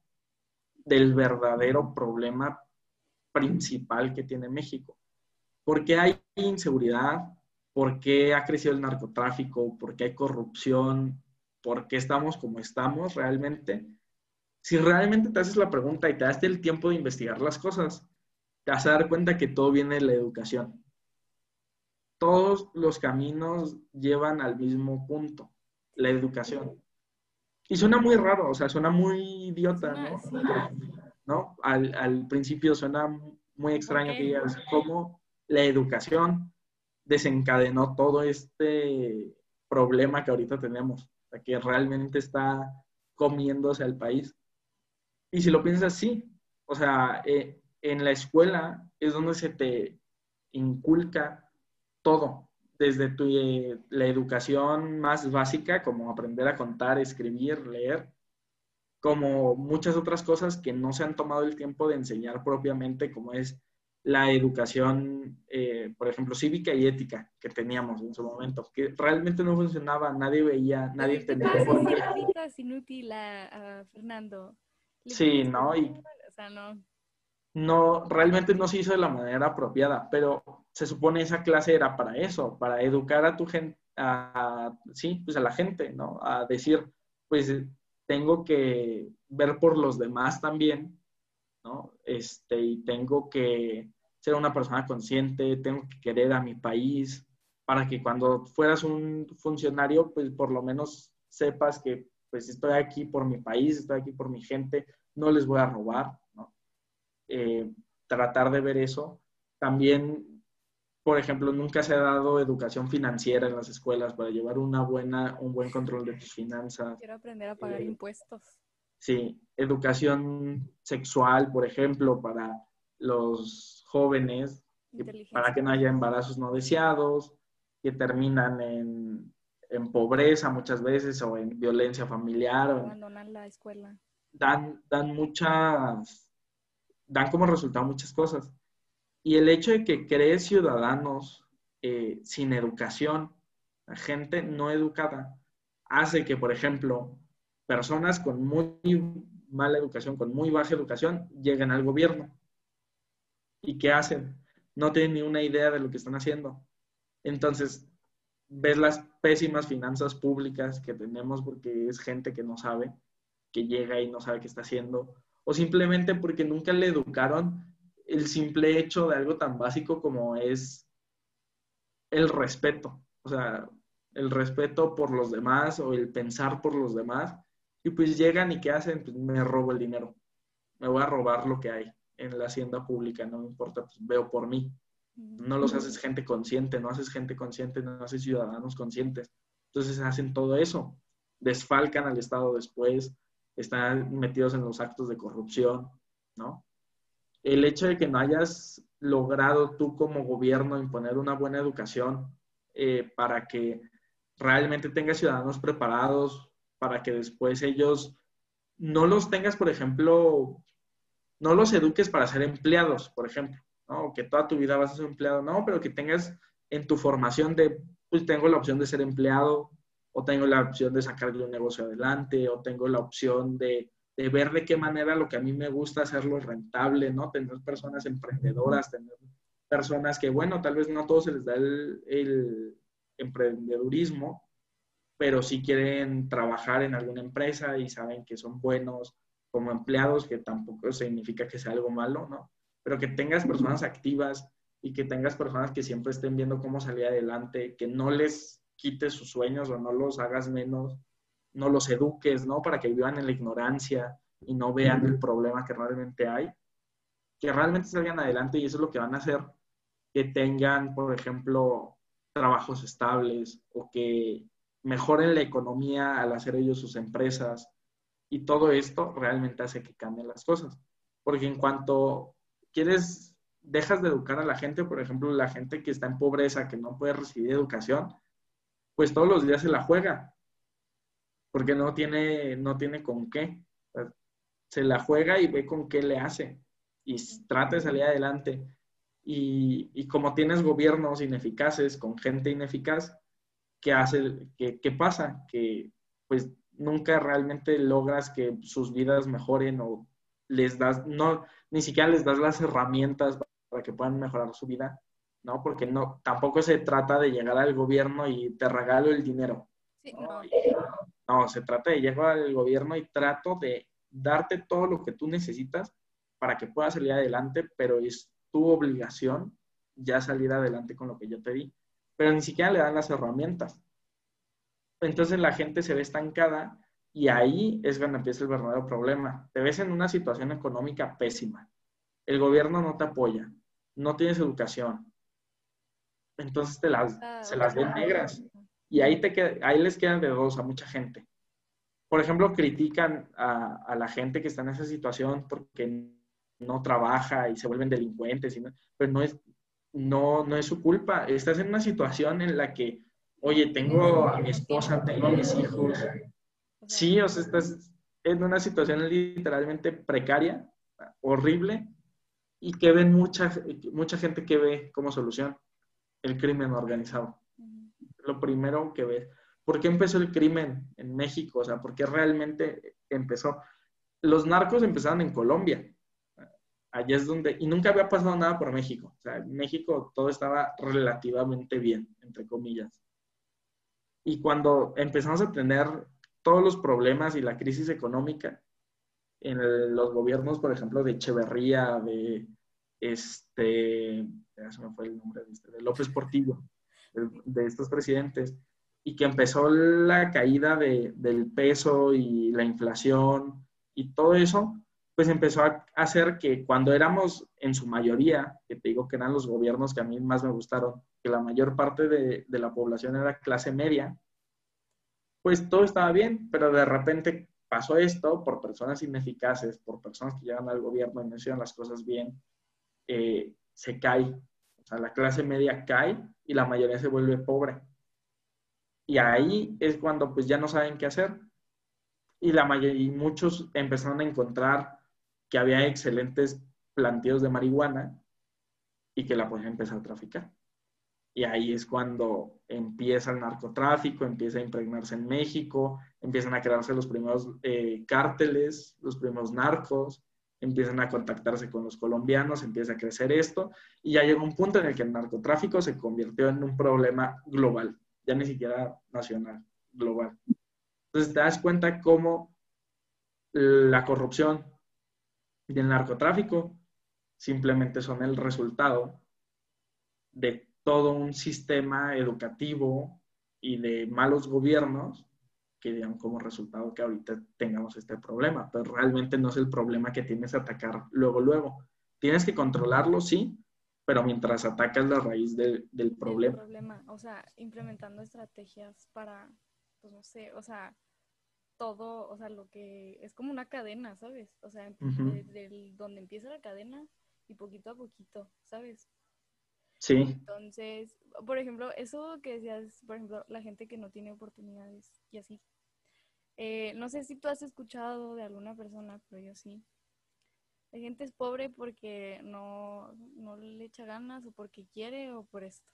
del verdadero problema principal que tiene México. ¿Por qué hay inseguridad? ¿Por qué ha crecido el narcotráfico? ¿Por qué hay corrupción? Por qué estamos como estamos realmente, si realmente te haces la pregunta y te das el tiempo de investigar las cosas, te vas a dar cuenta que todo viene de la educación. Todos los caminos llevan al mismo punto, la educación. Y suena muy raro, o sea, suena muy idiota, ¿no? ¿No? Al, principio suena muy extraño que digas cómo la educación desencadenó todo este problema que ahorita tenemos que realmente está comiéndose al país. Y si lo piensas así, o sea, eh, en la escuela es donde se te inculca todo, desde eh, la educación más básica, como aprender a contar, escribir, leer, como muchas otras cosas que no se han tomado el tiempo de enseñar propiamente, como es la educación, eh, por ejemplo, cívica y ética que teníamos en su momento, que realmente no funcionaba, nadie veía, nadie entendía es inútil a, Fernando. sí, ¿no? Y, o sea, no. No, realmente no se hizo de la manera apropiada, pero se supone esa clase era para eso, para educar a tu gente, a, sí, pues a la gente, ¿no? A decir, pues tengo que ver por los demás también ¿no? Este, y tengo que ser una persona consciente, tengo que querer a mi país, para que cuando fueras un funcionario, pues por lo menos sepas que pues estoy aquí por mi país, estoy aquí por mi gente, no les voy a robar, ¿no? Eh, tratar de ver eso. También, por ejemplo, nunca se ha dado educación financiera en las escuelas para llevar una buena, un buen control de tus finanzas. Quiero aprender a pagar eh, impuestos. Sí, educación sexual, por ejemplo, para los jóvenes, para que no haya embarazos no deseados, que terminan en, pobreza muchas veces o en violencia familiar. Abandonan la escuela. Dan, dan muchas, dan como resultado muchas cosas. Y el hecho de que crees ciudadanos eh, sin educación, gente no educada, hace que, por ejemplo, personas con muy mala educación, con muy baja educación, lleguen al gobierno. ¿Y qué hacen? No tienen ni una idea de lo que están haciendo. Entonces, ves las pésimas finanzas públicas que tenemos porque es gente que no sabe, que llega y no sabe qué está haciendo, o simplemente porque nunca le educaron el simple hecho de algo tan básico como es el respeto. O sea, el respeto por los demás o el pensar por los demás y pues llegan y ¿qué hacen? Pues me robo el dinero. Me voy a robar lo que hay en la hacienda pública, no me importa, pues veo por mí. No los haces gente consciente, no haces gente consciente, no haces ciudadanos conscientes. Entonces hacen todo eso, desfalcan al Estado después, están metidos en los actos de corrupción, ¿no? El hecho de que no hayas logrado tú como gobierno imponer una buena educación eh, para que realmente tengas ciudadanos preparados, para que después ellos no los tengas, por ejemplo, no los eduques para ser empleados, por ejemplo, ¿no? O que toda tu vida vas a ser empleado, no, pero que tengas en tu formación de, pues tengo la opción de ser empleado, o tengo la opción de sacarle un negocio adelante, o tengo la opción de, de ver de qué manera lo que a mí me gusta hacerlo rentable, ¿no? Tener personas emprendedoras, tener personas que, bueno, tal vez no a todos se les da el, el emprendedurismo, pero si quieren trabajar en alguna empresa y saben que son buenos como empleados, que tampoco significa que sea algo malo, ¿no? Pero que tengas personas activas y que tengas personas que siempre estén viendo cómo salir adelante, que no les quites sus sueños o no los hagas menos, no los eduques, ¿no? Para que vivan en la ignorancia y no vean el problema que realmente hay, que realmente salgan adelante y eso es lo que van a hacer, que tengan, por ejemplo, trabajos estables o que mejoren la economía al hacer ellos sus empresas. Y todo esto realmente hace que cambien las cosas. Porque en cuanto quieres, dejas de educar a la gente, por ejemplo, la gente que está en pobreza, que no puede recibir educación, pues todos los días se la juega. Porque no tiene, no tiene con qué. Se la juega y ve con qué le hace. Y trata de salir adelante. Y, y como tienes gobiernos ineficaces, con gente ineficaz, ¿qué hace, qué, pasa? Que pues nunca realmente logras que sus vidas mejoren o les das, no, ni siquiera les das las herramientas para que puedan mejorar su vida, ¿no? Porque no, tampoco se trata de llegar al gobierno y te regalo el dinero. ¿no? no, se trata de llegar al gobierno y trato de darte todo lo que tú necesitas para que puedas salir adelante, pero es tu obligación ya salir adelante con lo que yo te di pero ni siquiera le dan las herramientas. Entonces la gente se ve estancada y ahí es cuando empieza el verdadero problema. Te ves en una situación económica pésima. El gobierno no te apoya, no tienes educación. Entonces te las, ah, se las ven negras. Y ahí, te ahí les quedan de dos a mucha gente. Por ejemplo, critican a, a, la gente que está en esa situación porque no trabaja y se vuelven delincuentes, pero no es, no, no es su culpa. Estás en una situación en la que, oye, tengo a mi esposa, tengo a mis hijos. Sí, o sea, estás en una situación literalmente precaria, horrible, y que ven mucha, mucha gente que ve como solución el crimen organizado. Lo primero que ves. ¿Por qué empezó el crimen en México? O sea, ¿por qué realmente empezó? Los narcos empezaron en Colombia allá es donde, y nunca había pasado nada por México. O sea, en México todo estaba relativamente bien, entre comillas. Y cuando empezamos a tener todos los problemas y la crisis económica en los gobiernos, por ejemplo, de Echeverría, de este, se me fue el nombre de, este, de López Portillo, de, de, estos presidentes, y que empezó la caída de, del peso y la inflación y todo eso, pues empezó a hacer que cuando éramos en su mayoría, que te digo que eran los gobiernos que a mí más me gustaron, que la mayor parte de, la población era clase media, pues todo estaba bien, pero de repente pasó esto por personas ineficaces, por personas que llegan al gobierno y no hicieron las cosas bien, eh, se cae. O sea, la clase media cae y la mayoría se vuelve pobre. Y ahí es cuando pues ya no saben qué hacer. Y, la mayoría, y muchos empezaron a encontrar que había excelentes planteos de marihuana y que la podían empezar a traficar. Y ahí es cuando empieza el narcotráfico, empieza a impregnarse en México, empiezan a crearse los primeros eh, cárteles, los primeros narcos, empiezan a contactarse con los colombianos, empieza a crecer esto, y ya llegó un punto en el que el narcotráfico se convirtió en un problema global, ya ni siquiera nacional, global. Entonces te das cuenta cómo la corrupción, y el narcotráfico simplemente son el resultado de todo un sistema educativo y de malos gobiernos que dieron como resultado que ahorita tengamos este problema, pero realmente no es el problema que tienes que atacar luego, luego. Tienes que controlarlo, sí, pero mientras atacas la raíz del problema. El problema, o sea, implementando estrategias para, pues no sé, o sea, todo, o sea, lo que es como una cadena, ¿sabes? O sea, de, donde empieza la cadena y poquito a poquito, ¿sabes? Sí. Entonces, por ejemplo, eso que decías, por ejemplo, la gente que no tiene oportunidades y así. Eh, no sé si tú has escuchado de alguna persona, pero yo sí. La gente es pobre porque no, no le echa ganas o porque quiere o por esto.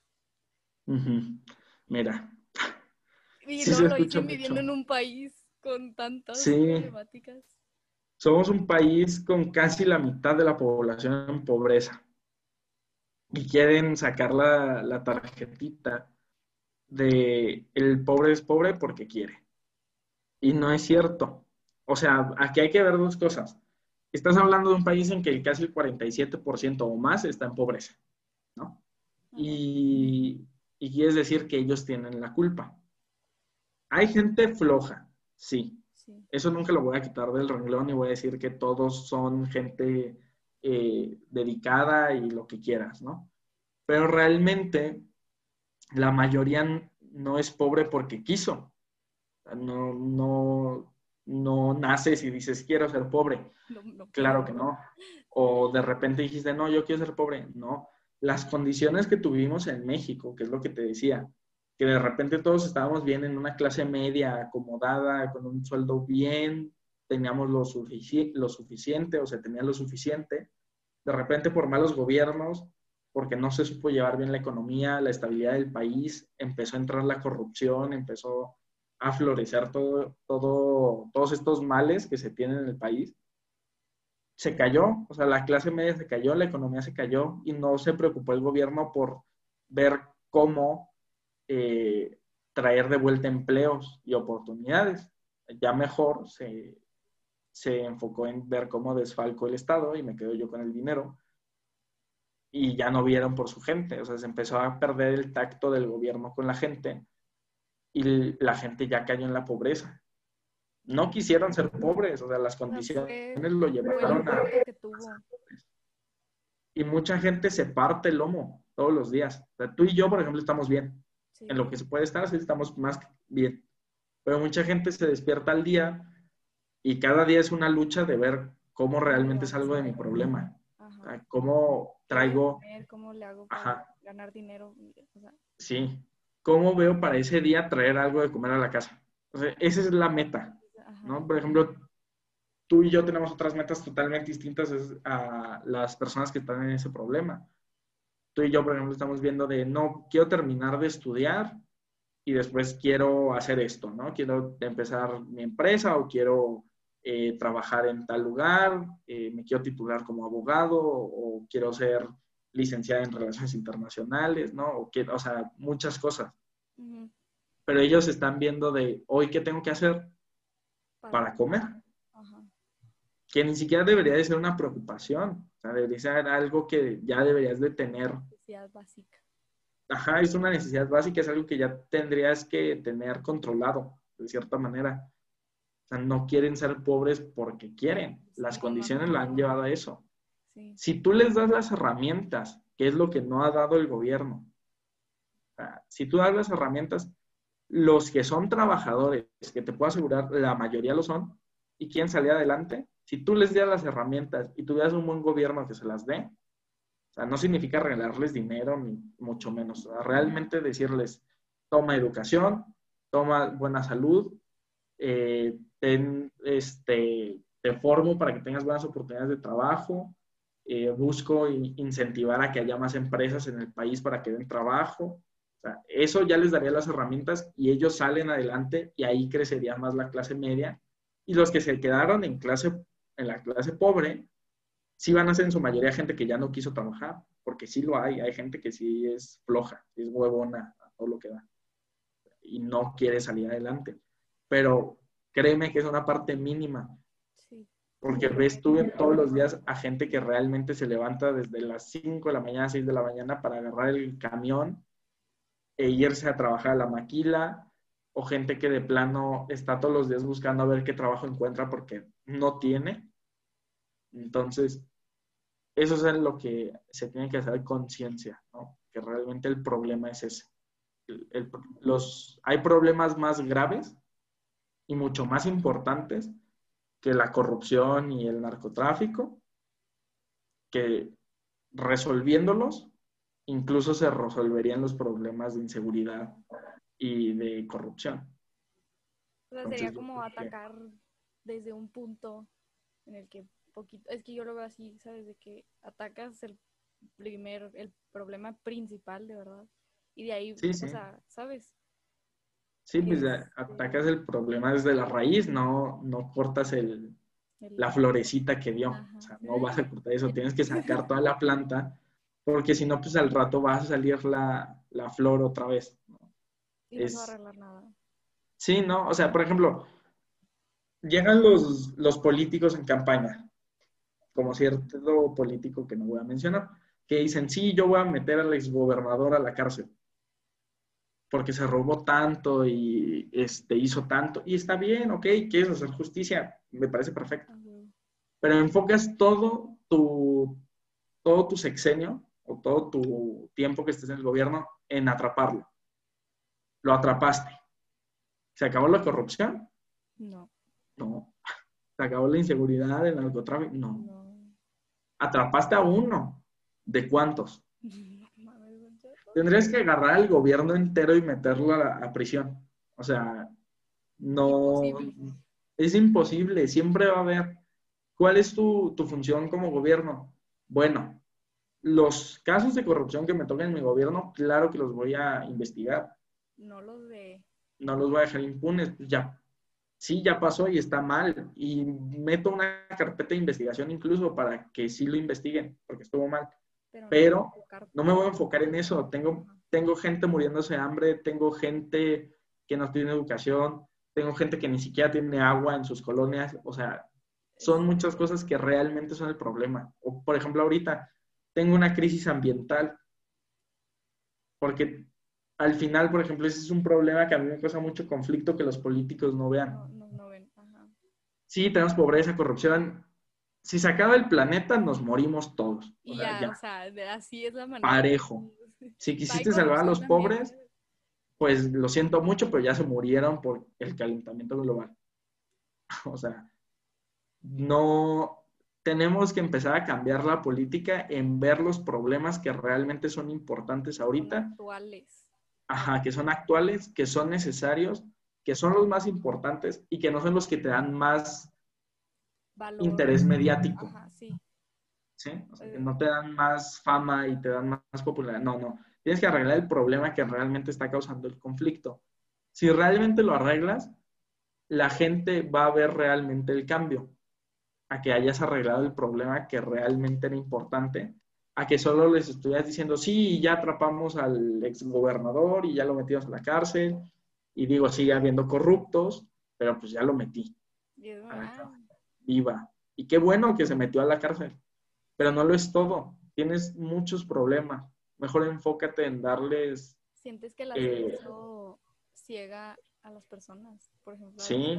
Mira. Y no lo dicen viviendo en un país con tantas problemáticas. Somos un país con casi la mitad de la población en pobreza. Y quieren sacar la, la tarjetita de el pobre es pobre porque quiere. Y no es cierto. O sea, aquí hay que ver dos cosas. Estás hablando de un país en que casi el 47% o más está en pobreza, ¿no? Y, y quieres decir que ellos tienen la culpa. Hay gente floja, sí. Eso nunca lo voy a quitar del renglón y voy a decir que todos son gente eh, dedicada y lo que quieras, ¿no? Pero realmente la mayoría no es pobre porque quiso. No, no, no naces y dices, quiero ser pobre. claro que no. O de repente dijiste, no, yo quiero ser pobre. No. Las condiciones que tuvimos en México, que es lo que te decía, que de repente todos estábamos bien en una clase media, acomodada, con un sueldo bien, teníamos lo, lo suficiente o se tenía lo suficiente. De repente por malos gobiernos porque no se supo llevar bien la economía, la estabilidad del país, empezó a entrar la corrupción, empezó a florecer todo, todo, todos estos males que se tienen en el país. Se cayó, o sea, la clase media se cayó, la economía se cayó y no se preocupó el gobierno por ver cómo eh, traer de vuelta empleos y oportunidades. Ya mejor se, se enfocó en ver cómo desfalco el Estado y me quedo yo con el dinero y ya no vieron por su gente. O sea, se empezó a perder el tacto del gobierno con la gente y la gente ya cayó en la pobreza. No quisieron ser pobres, o sea, las condiciones lo llevaron a... Y mucha gente se parte el lomo todos los días. O sea, tú y yo, por ejemplo, estamos bien. En lo que se puede estar, sí estamos más bien. Pero mucha gente se despierta al día y cada día es una lucha de ver cómo realmente salgo de mi problema. ¿Cómo traigo... ¿Cómo le hago para ganar dinero? Sí. ¿Cómo veo para ese día traer algo de comer a la casa? O sea, esa es la meta, ¿no? Por ejemplo, tú y yo tenemos otras metas totalmente distintas a las personas que están en ese problema. Tú y yo, por ejemplo, estamos viendo de, no, quiero terminar de estudiar y después quiero hacer esto, ¿no? Quiero empezar mi empresa o quiero eh, trabajar en tal lugar, eh, me quiero titular como abogado o, quiero ser licenciada en relaciones internacionales, ¿no? O, quiero, o sea, muchas cosas. Pero ellos están viendo de hoy qué tengo que hacer para, comer. Que ni siquiera debería de ser una preocupación. O sea, debería ser algo que ya deberías de tener. Necesidad básica. Ajá, es una necesidad básica, es algo que ya tendrías que tener controlado, de cierta manera. O sea, no quieren ser pobres porque quieren. Las condiciones la han llevado a eso. Si tú les das las herramientas, que es lo que no ha dado el gobierno, si tú das las herramientas, los que son trabajadores, que te puedo asegurar, la mayoría lo son, y quieren salir adelante, si tú les das las herramientas y tuvieras un buen gobierno que se las dé, o sea, no significa regalarles dinero, ni mucho menos. realmente decirles, toma educación, toma buena salud, eh, este, te formo para que tengas buenas oportunidades de trabajo, eh, busco incentivar a que haya más empresas en el país para que den trabajo. eso ya les daría las herramientas y ellos salen adelante y ahí crecería más la clase media. Y los que se quedaron en, clase, en la clase pobre, sí van a ser en su mayoría gente que ya no quiso trabajar, porque sí lo hay. Hay gente que sí es floja, es huevona a todo lo que da y no quiere salir adelante. Pero créeme que es una parte mínima. Porque ves tú todos los días a gente que realmente se levanta desde las 5 de la mañana, 6 de la mañana para agarrar el camión e irse a trabajar a la maquila, o gente que de plano está todos los días buscando a ver qué trabajo encuentra porque no tiene. Entonces, eso es lo que se tiene que hacer conciencia, ¿no? Que realmente el problema es ese. los, hay problemas más graves y mucho más importantes que la corrupción y el narcotráfico, que resolviéndolos incluso se resolverían los problemas de inseguridad y de corrupción. O sea, sería como atacar desde un punto en el que poquito, es que yo lo veo así, ¿sabes? De que atacas el primer, el problema principal, de verdad. Y de ahí, o sea, ¿sabes? Sí, pues este atacas el problema desde la raíz, no, no cortas el, la florecita que dio. o sea, no vas a cortar eso, tienes que sacar <laughs> toda la planta, porque si no, pues al rato va a salir la, la flor otra vez. Y no va a arreglar nada. Sí, ¿no? O sea, por ejemplo, llegan los, los políticos en campaña, como cierto político que no voy a mencionar, que dicen, sí, yo voy a meter al exgobernador a la cárcel porque se robó tanto y este, hizo tanto. Y está bien, ok, quieres hacer justicia, me parece perfecto. Pero enfocas todo tu, todo tu sexenio o todo tu tiempo que estés en el gobierno en atraparlo. Lo atrapaste. ¿Se acabó la corrupción? No. No. <laughs> ¿Se acabó la inseguridad, el narcotráfico? No. Atrapaste a uno. ¿De cuántos? <laughs> Tendrías que agarrar al gobierno entero y meterlo a, prisión. O sea, no. Es imposible. Siempre va a haber. ¿Cuál es tu, tu función como gobierno? Bueno, los casos de corrupción que me toquen en mi gobierno, claro que los voy a investigar. No los de no los voy a dejar impunes, pues ya, sí, ya pasó y está mal. Y meto una carpeta de investigación incluso para que sí lo investiguen, porque estuvo mal. Pero, no, me voy a enfocar en eso. Tengo, tengo gente muriéndose de hambre, tengo gente que no tiene educación, tengo gente que ni siquiera tiene agua en sus colonias. O sea, son muchas cosas que realmente son el problema. O, por ejemplo, ahorita tengo una crisis ambiental porque al final, por ejemplo, ese es un problema que a mí me causa mucho conflicto que los políticos no vean. No, no, ven. Ajá. Sí, tenemos pobreza, corrupción. Si se acaba el planeta, nos morimos todos. Y ya, o sea, así es la manera. Parejo. Si quisiste salvar a los pobres, pues lo siento mucho, pero ya se murieron por el calentamiento global. <laughs> o sea, no tenemos que empezar a cambiar la política en ver los problemas que realmente son importantes ahorita. Actuales Ajá, que son actuales, que son necesarios, que son los más importantes y que no son los que te dan más interés mediático. Ajá, sí. ¿Sí? O sea, que no te dan más fama y te dan más popularidad. No, no. Tienes que arreglar el problema que realmente está causando el conflicto. Si realmente lo arreglas, la gente va a ver realmente el cambio. A que hayas arreglado el problema que realmente era importante a que solo les estuvieras diciendo, sí, ya atrapamos al exgobernador y ya lo metimos a la cárcel. Y digo, sigue habiendo corruptos, pero pues ya lo metí. Viva. Y qué bueno que se metió a la cárcel. Pero no lo es todo. Tienes muchos problemas. Mejor enfócate en darles... ¿Sientes que la eh, ciega a las personas? Por ejemplo, sí.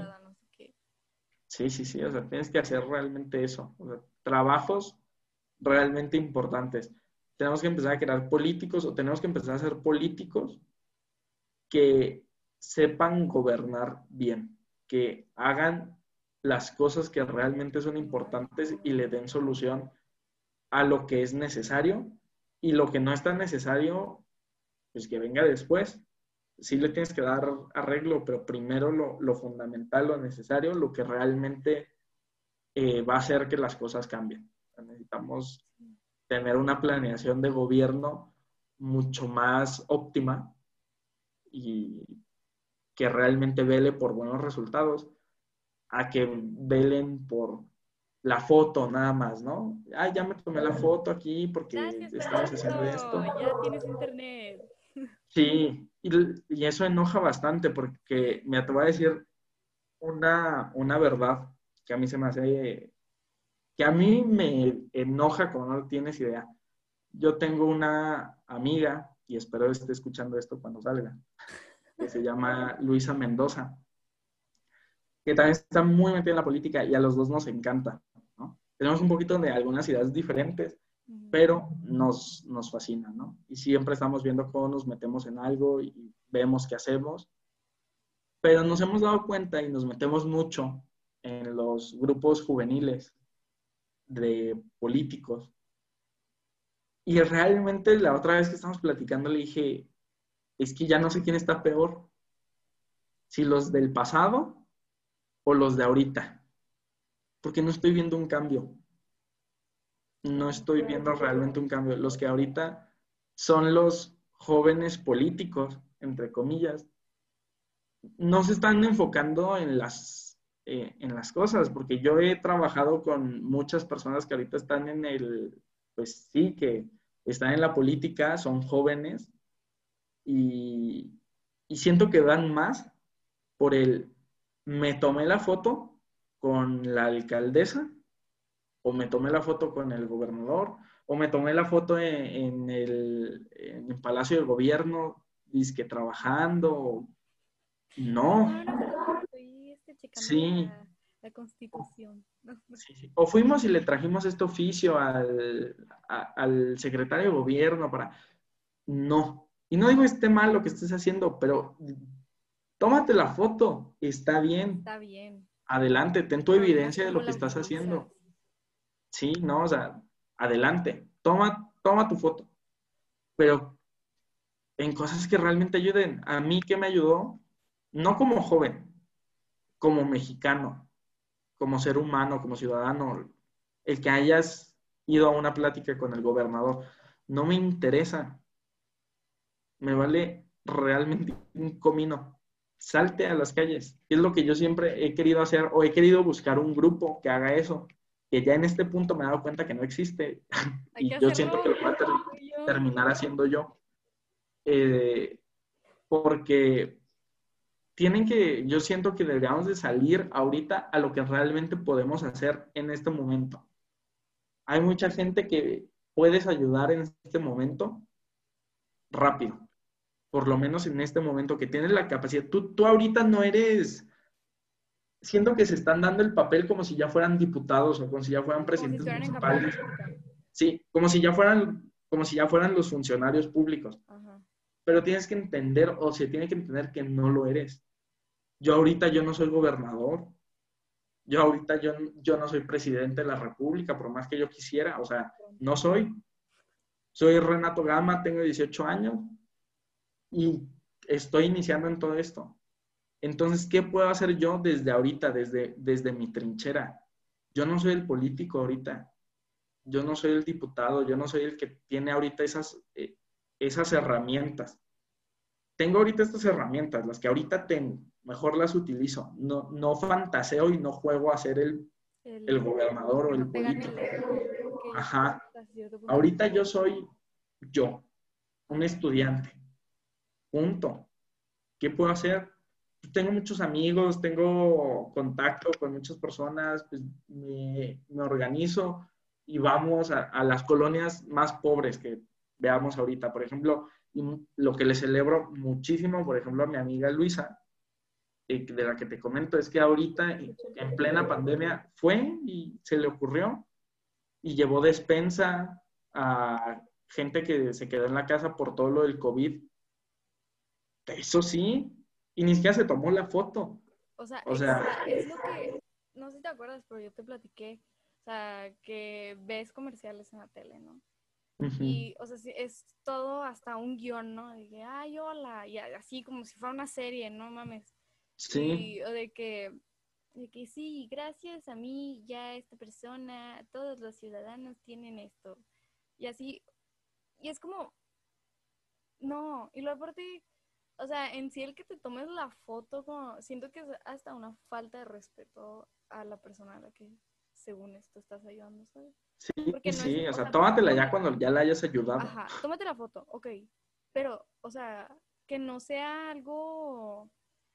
Sí, sí, sí. O sea, tienes que hacer realmente eso. trabajos realmente importantes. Tenemos que empezar a crear políticos o tenemos que empezar a ser políticos que sepan gobernar bien, que hagan las cosas que realmente son importantes y le den solución a lo que es necesario y lo que no es tan necesario, pues que venga después. Sí le tienes que dar arreglo, pero primero lo, fundamental, lo necesario, lo que realmente eh, va a hacer que las cosas cambien. Necesitamos tener una planeación de gobierno mucho más óptima y que realmente vele por buenos resultados, a que velen por la foto nada más, ¿no? Ah, ya me tomé la foto aquí porque estamos haciendo esto. Ya tienes internet. Sí, y, eso enoja bastante porque me atrevo a decir una, una verdad que a mí se me hace que a mí me enoja como no tienes idea. Yo tengo una amiga, y espero esté escuchando esto cuando salga, que se llama Luisa Mendoza, que también está muy metida en la política y a los dos nos encanta. Tenemos un poquito de algunas ideas diferentes, pero nos, nos fascina, ¿no? Y siempre estamos viendo cómo nos metemos en algo y vemos qué hacemos. Pero nos hemos dado cuenta y nos metemos mucho en los grupos juveniles de políticos. Y realmente la otra vez que estamos platicando le dije, es que ya no sé quién está peor. si los del pasado o los de ahorita, porque no estoy viendo un cambio. No estoy viendo realmente un cambio. Los que ahorita son los jóvenes políticos, entre comillas, no se están enfocando en las, eh, en las cosas, porque yo he trabajado con muchas personas que ahorita están en el, pues sí, que están en la política, son jóvenes, y, y siento que dan más por el, me tomé la foto con la alcaldesa, o me tomé la foto con el gobernador, o me tomé la foto en, el, en el, Palacio del Gobierno, que trabajando. No. Sí. La, constitución. <laughs> O fuimos y le trajimos este oficio al, al secretario de gobierno para... No. Y no digo esté mal lo que estés haciendo, pero tómate la foto, está bien. Está bien. Adelante, ten tu evidencia de lo que estás haciendo. Sí, no, o sea, adelante, toma, toma tu foto. Pero en cosas que realmente ayuden. A mí que me ayudó, no como joven, como mexicano, como ser humano, como ciudadano, el que hayas ido a una plática con el gobernador, no me interesa. Me vale realmente un comino. Salte a las calles. Es lo que yo siempre he querido hacer o he querido buscar un grupo que haga eso que ya en este punto me he dado cuenta que no existe <laughs> y yo siento que lo voy a terminar haciendo yo. Eh, porque tienen que, yo siento que deberíamos de salir ahorita a lo que realmente podemos hacer en este momento. Hay mucha gente que puedes ayudar en este momento rápido, por lo menos en este momento que tienes la capacidad. Tú, tú ahorita no eres siento que se están dando el papel como si ya fueran diputados o como si ya fueran presidentes municipales. Sí, como si ya fueran, como si ya fueran los funcionarios públicos. Pero tienes que entender, o se tiene que entender que no lo eres. Yo ahorita yo no soy gobernador. Yo ahorita yo, yo no soy presidente de la República, por más que yo quisiera. O sea, no soy. Soy Renato Gama, tengo 18 años y estoy iniciando en todo esto. Entonces, ¿qué puedo hacer yo desde ahorita, desde, desde mi trinchera? Yo no soy el político ahorita, yo no soy el diputado, yo no soy el que tiene ahorita esas, eh, esas herramientas. Tengo ahorita estas herramientas, las que ahorita tengo, mejor las utilizo. No, no fantaseo y no juego a ser el, el, gobernador o el político. Ajá. Ahorita yo soy yo, un estudiante. Punto. ¿Qué puedo hacer? tengo muchos amigos, tengo contacto con muchas personas, pues me, organizo y vamos a, las colonias más pobres que veamos ahorita. Por ejemplo, lo que le celebro muchísimo, por ejemplo, a mi amiga Luisa, de la que te comento, es que ahorita, en plena pandemia, fue y se le ocurrió y llevó despensa a gente que se quedó en la casa por todo lo del COVID. Eso sí, y ni siquiera se tomó la foto. O sea, es, lo que, no sé si te acuerdas, pero yo te platiqué, o sea, que ves comerciales en la tele, ¿no? Y, o sea, es todo hasta un guion, ¿no? De que, ay, hola, y así como si fuera una serie, no mames. Sí. o de que, de que sí, gracias a mí, ya esta persona, todos los ciudadanos tienen esto. Y así, y es como, no, y luego aparte o sea, en sí el que te tomes la foto, como, siento que es hasta una falta de respeto a la persona a la que según esto estás ayudando, ¿sabes? Sí, sí, o, sea, tómatela ya cuando ya la hayas ayudado. Ajá, tómate la foto, ok. Pero, o sea, que no sea algo,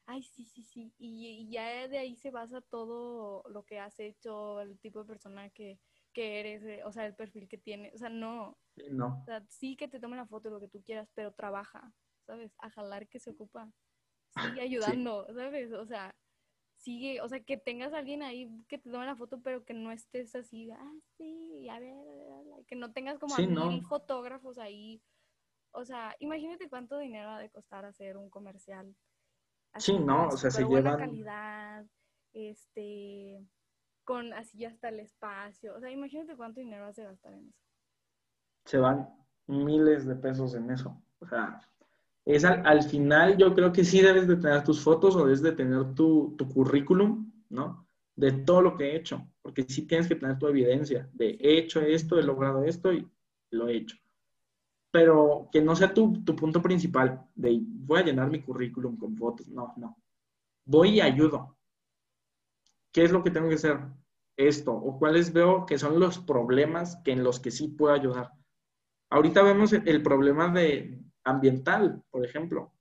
ay, sí, sí, sí, y, ya de ahí se basa todo lo que has hecho, el tipo de persona que, que eres, eh, o sea, el perfil que tienes, o sea, no. No. O sea, sí que te tome la foto, lo que tú quieras, pero trabaja. ¿sabes? A jalar que se ocupa. Sigue ayudando, ¿sabes? O sea, sigue, o sea, que tengas a alguien ahí que te tome la foto, pero que no estés así, ah, sí, a ver, que no tengas como a mil fotógrafos ahí. O sea, imagínate cuánto dinero ha de costar hacer un comercial. Sí, no, o sea, se buena calidad, este, con así hasta el espacio. O sea, imagínate cuánto dinero has de gastar en eso. Se van miles de pesos en eso. O sea, es al, final yo creo que sí debes de tener tus fotos o debes de tener tu, tu currículum, ¿no? De todo lo que he hecho, porque sí tienes que tener tu evidencia de he hecho esto, he logrado esto y lo he hecho. Pero que no sea tu, tu punto principal de voy a llenar mi currículum con fotos, no, no. Voy y ayudo. ¿Qué es lo que tengo que hacer? Esto, o cuáles veo que son los problemas que en los que sí puedo ayudar. Ahorita vemos el problema de, ambiental, por ejemplo.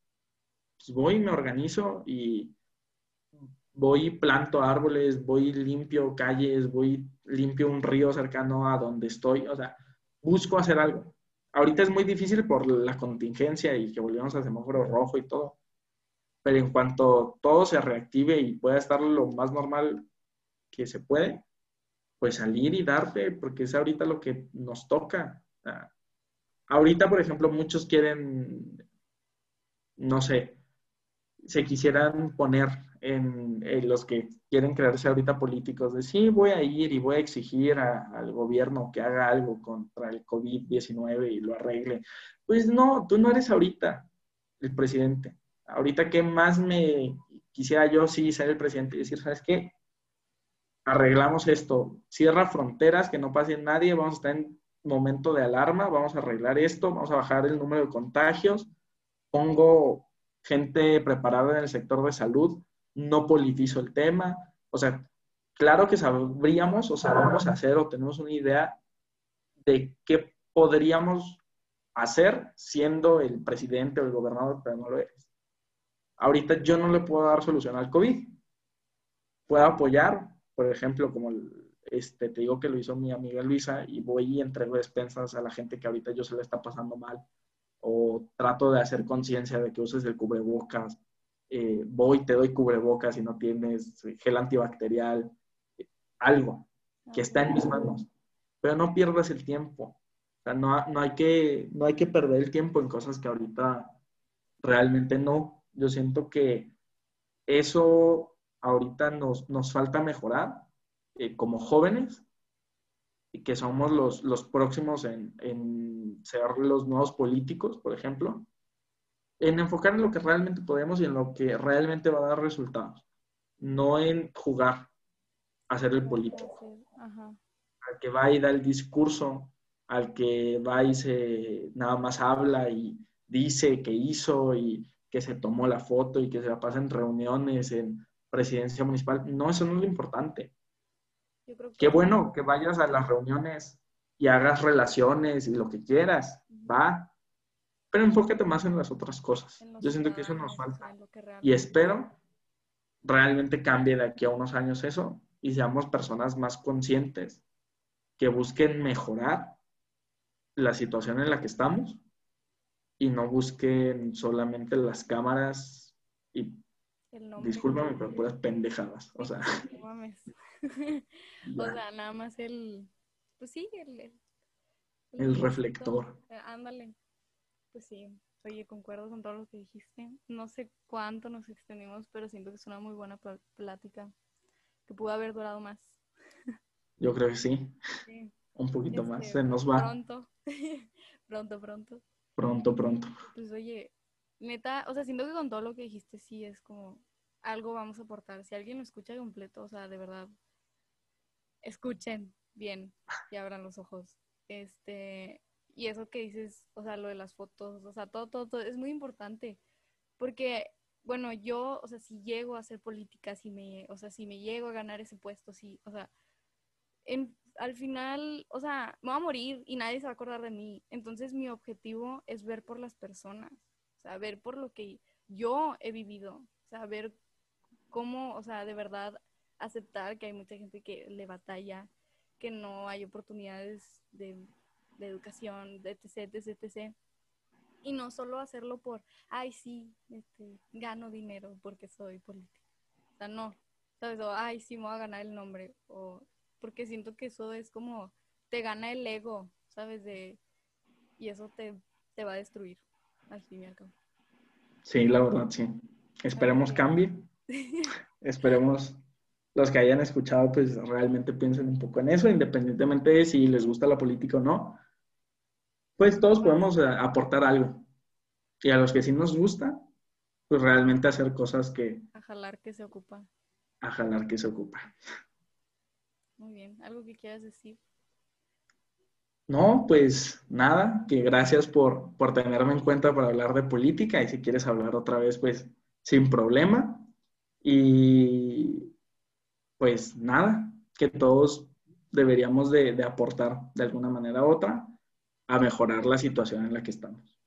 Pues voy, me organizo y voy planto árboles, voy limpio calles, voy limpio un río cercano a donde estoy, o sea, busco hacer algo. Ahorita es muy difícil por la contingencia y que volvemos al semáforo rojo y todo, pero en cuanto todo se reactive y pueda estar lo más normal que se puede, pues salir y darte, porque es ahorita lo que nos toca. Ahorita, por ejemplo, muchos quieren, no sé, se quisieran poner en, los que quieren crearse ahorita políticos de sí, voy a ir y voy a exigir al gobierno que haga algo contra el COVID-19 y lo arregle. Pues no, tú no eres ahorita el presidente. Ahorita, ¿qué más me quisiera yo sí ser el presidente y decir, ¿sabes qué? Arreglamos esto, cierra fronteras, que no pase nadie, vamos a estar en momento de alarma, vamos a arreglar esto, vamos a bajar el número de contagios, pongo gente preparada en el sector de salud, no politizo el tema. O sea, claro que sabríamos o sabemos hacer o tenemos una idea de qué podríamos hacer siendo el presidente o el gobernador, pero no lo eres. Ahorita yo no le puedo dar solución al COVID. Puedo apoyar, por ejemplo, como este, te digo que lo hizo mi amiga Luisa y voy y entrego despensas a la gente que ahorita yo se le está pasando mal o trato de hacer conciencia de que uses el cubrebocas, eh, voy, te doy cubrebocas y no tienes gel antibacterial, algo que está en mis manos, pero no pierdas el tiempo. O sea, no, no, hay que, no hay que perder el tiempo en cosas que ahorita realmente no. Yo siento que eso ahorita nos, nos falta mejorar eh, como jóvenes y que somos los, los próximos en, en, ser los nuevos políticos, por ejemplo, en enfocar en lo que realmente podemos y en lo que realmente va a dar resultados, no en jugar a ser el político. Al que va y da el discurso, al que va y se nada más habla y dice que hizo y que se tomó la foto y que se la pasa en reuniones, en presidencia municipal. No, eso no es lo importante. Qué bueno que vayas a las reuniones y hagas relaciones y lo que quieras, va. Pero enfócate más en las otras cosas. Yo siento que eso nos falta. Y espero realmente cambie de aquí a unos años eso y seamos personas más conscientes que busquen mejorar la situación en la que estamos y no busquen solamente las cámaras y discúlpame, pero puras pendejadas. O sea, <laughs> <laughs> o sea, nada más el, pues sí, el, el, reflector. Eh, ándale, pues sí. Oye, concuerdo con todo lo que dijiste. No sé cuánto nos extendimos, pero siento que es una muy buena plática que pudo haber durado más. Yo creo que sí. Un poquito más, este, se nos va. Pronto, <laughs> pronto, pronto. Pronto, pronto. Pues oye, neta, o sea, siento que con todo lo que dijiste sí es como algo vamos a aportar. Si alguien lo escucha completo, o sea, de verdad, escuchen bien y abran los ojos. Este, y eso que dices, o sea, lo de las fotos, o sea, todo, todo, todo, es muy importante. Porque, bueno, yo, o sea, si llego a hacer política, si me, o sea, si me llego a ganar ese puesto, sí, o sea, en, al final, o sea, me voy a morir y nadie se va a acordar de mí. Entonces, mi objetivo es ver por las personas, o sea, ver por lo que yo he vivido, o sea, ver cómo, o sea, de verdad aceptar que hay mucha gente que le batalla, que no hay oportunidades de, educación, de etc, etc, etc. Y no solo hacerlo por, ay, sí, este, gano dinero porque soy política. O sea, no, ¿sabes? O, ay, sí, me voy a ganar el nombre. O, porque siento que eso es como, te gana el ego, ¿sabes? De, y eso te, te va a destruir, al fin y al cabo. Sí, la verdad, sí. Esperemos cambie. <laughs> Esperemos los que hayan escuchado, pues realmente piensen un poco en eso, independientemente de si les gusta la política o no. Pues todos podemos eh, aportar algo. Y a los que sí nos gusta, pues realmente hacer cosas que... A jalar que se ocupa. A jalar que se ocupa. Muy bien. ¿Algo que quieras decir? No, pues nada, que gracias por, por tenerme en cuenta para hablar de política y si quieres hablar otra vez, pues sin problema. Y pues nada, que todos deberíamos de, de aportar de alguna manera u otra a mejorar la situación en la que estamos.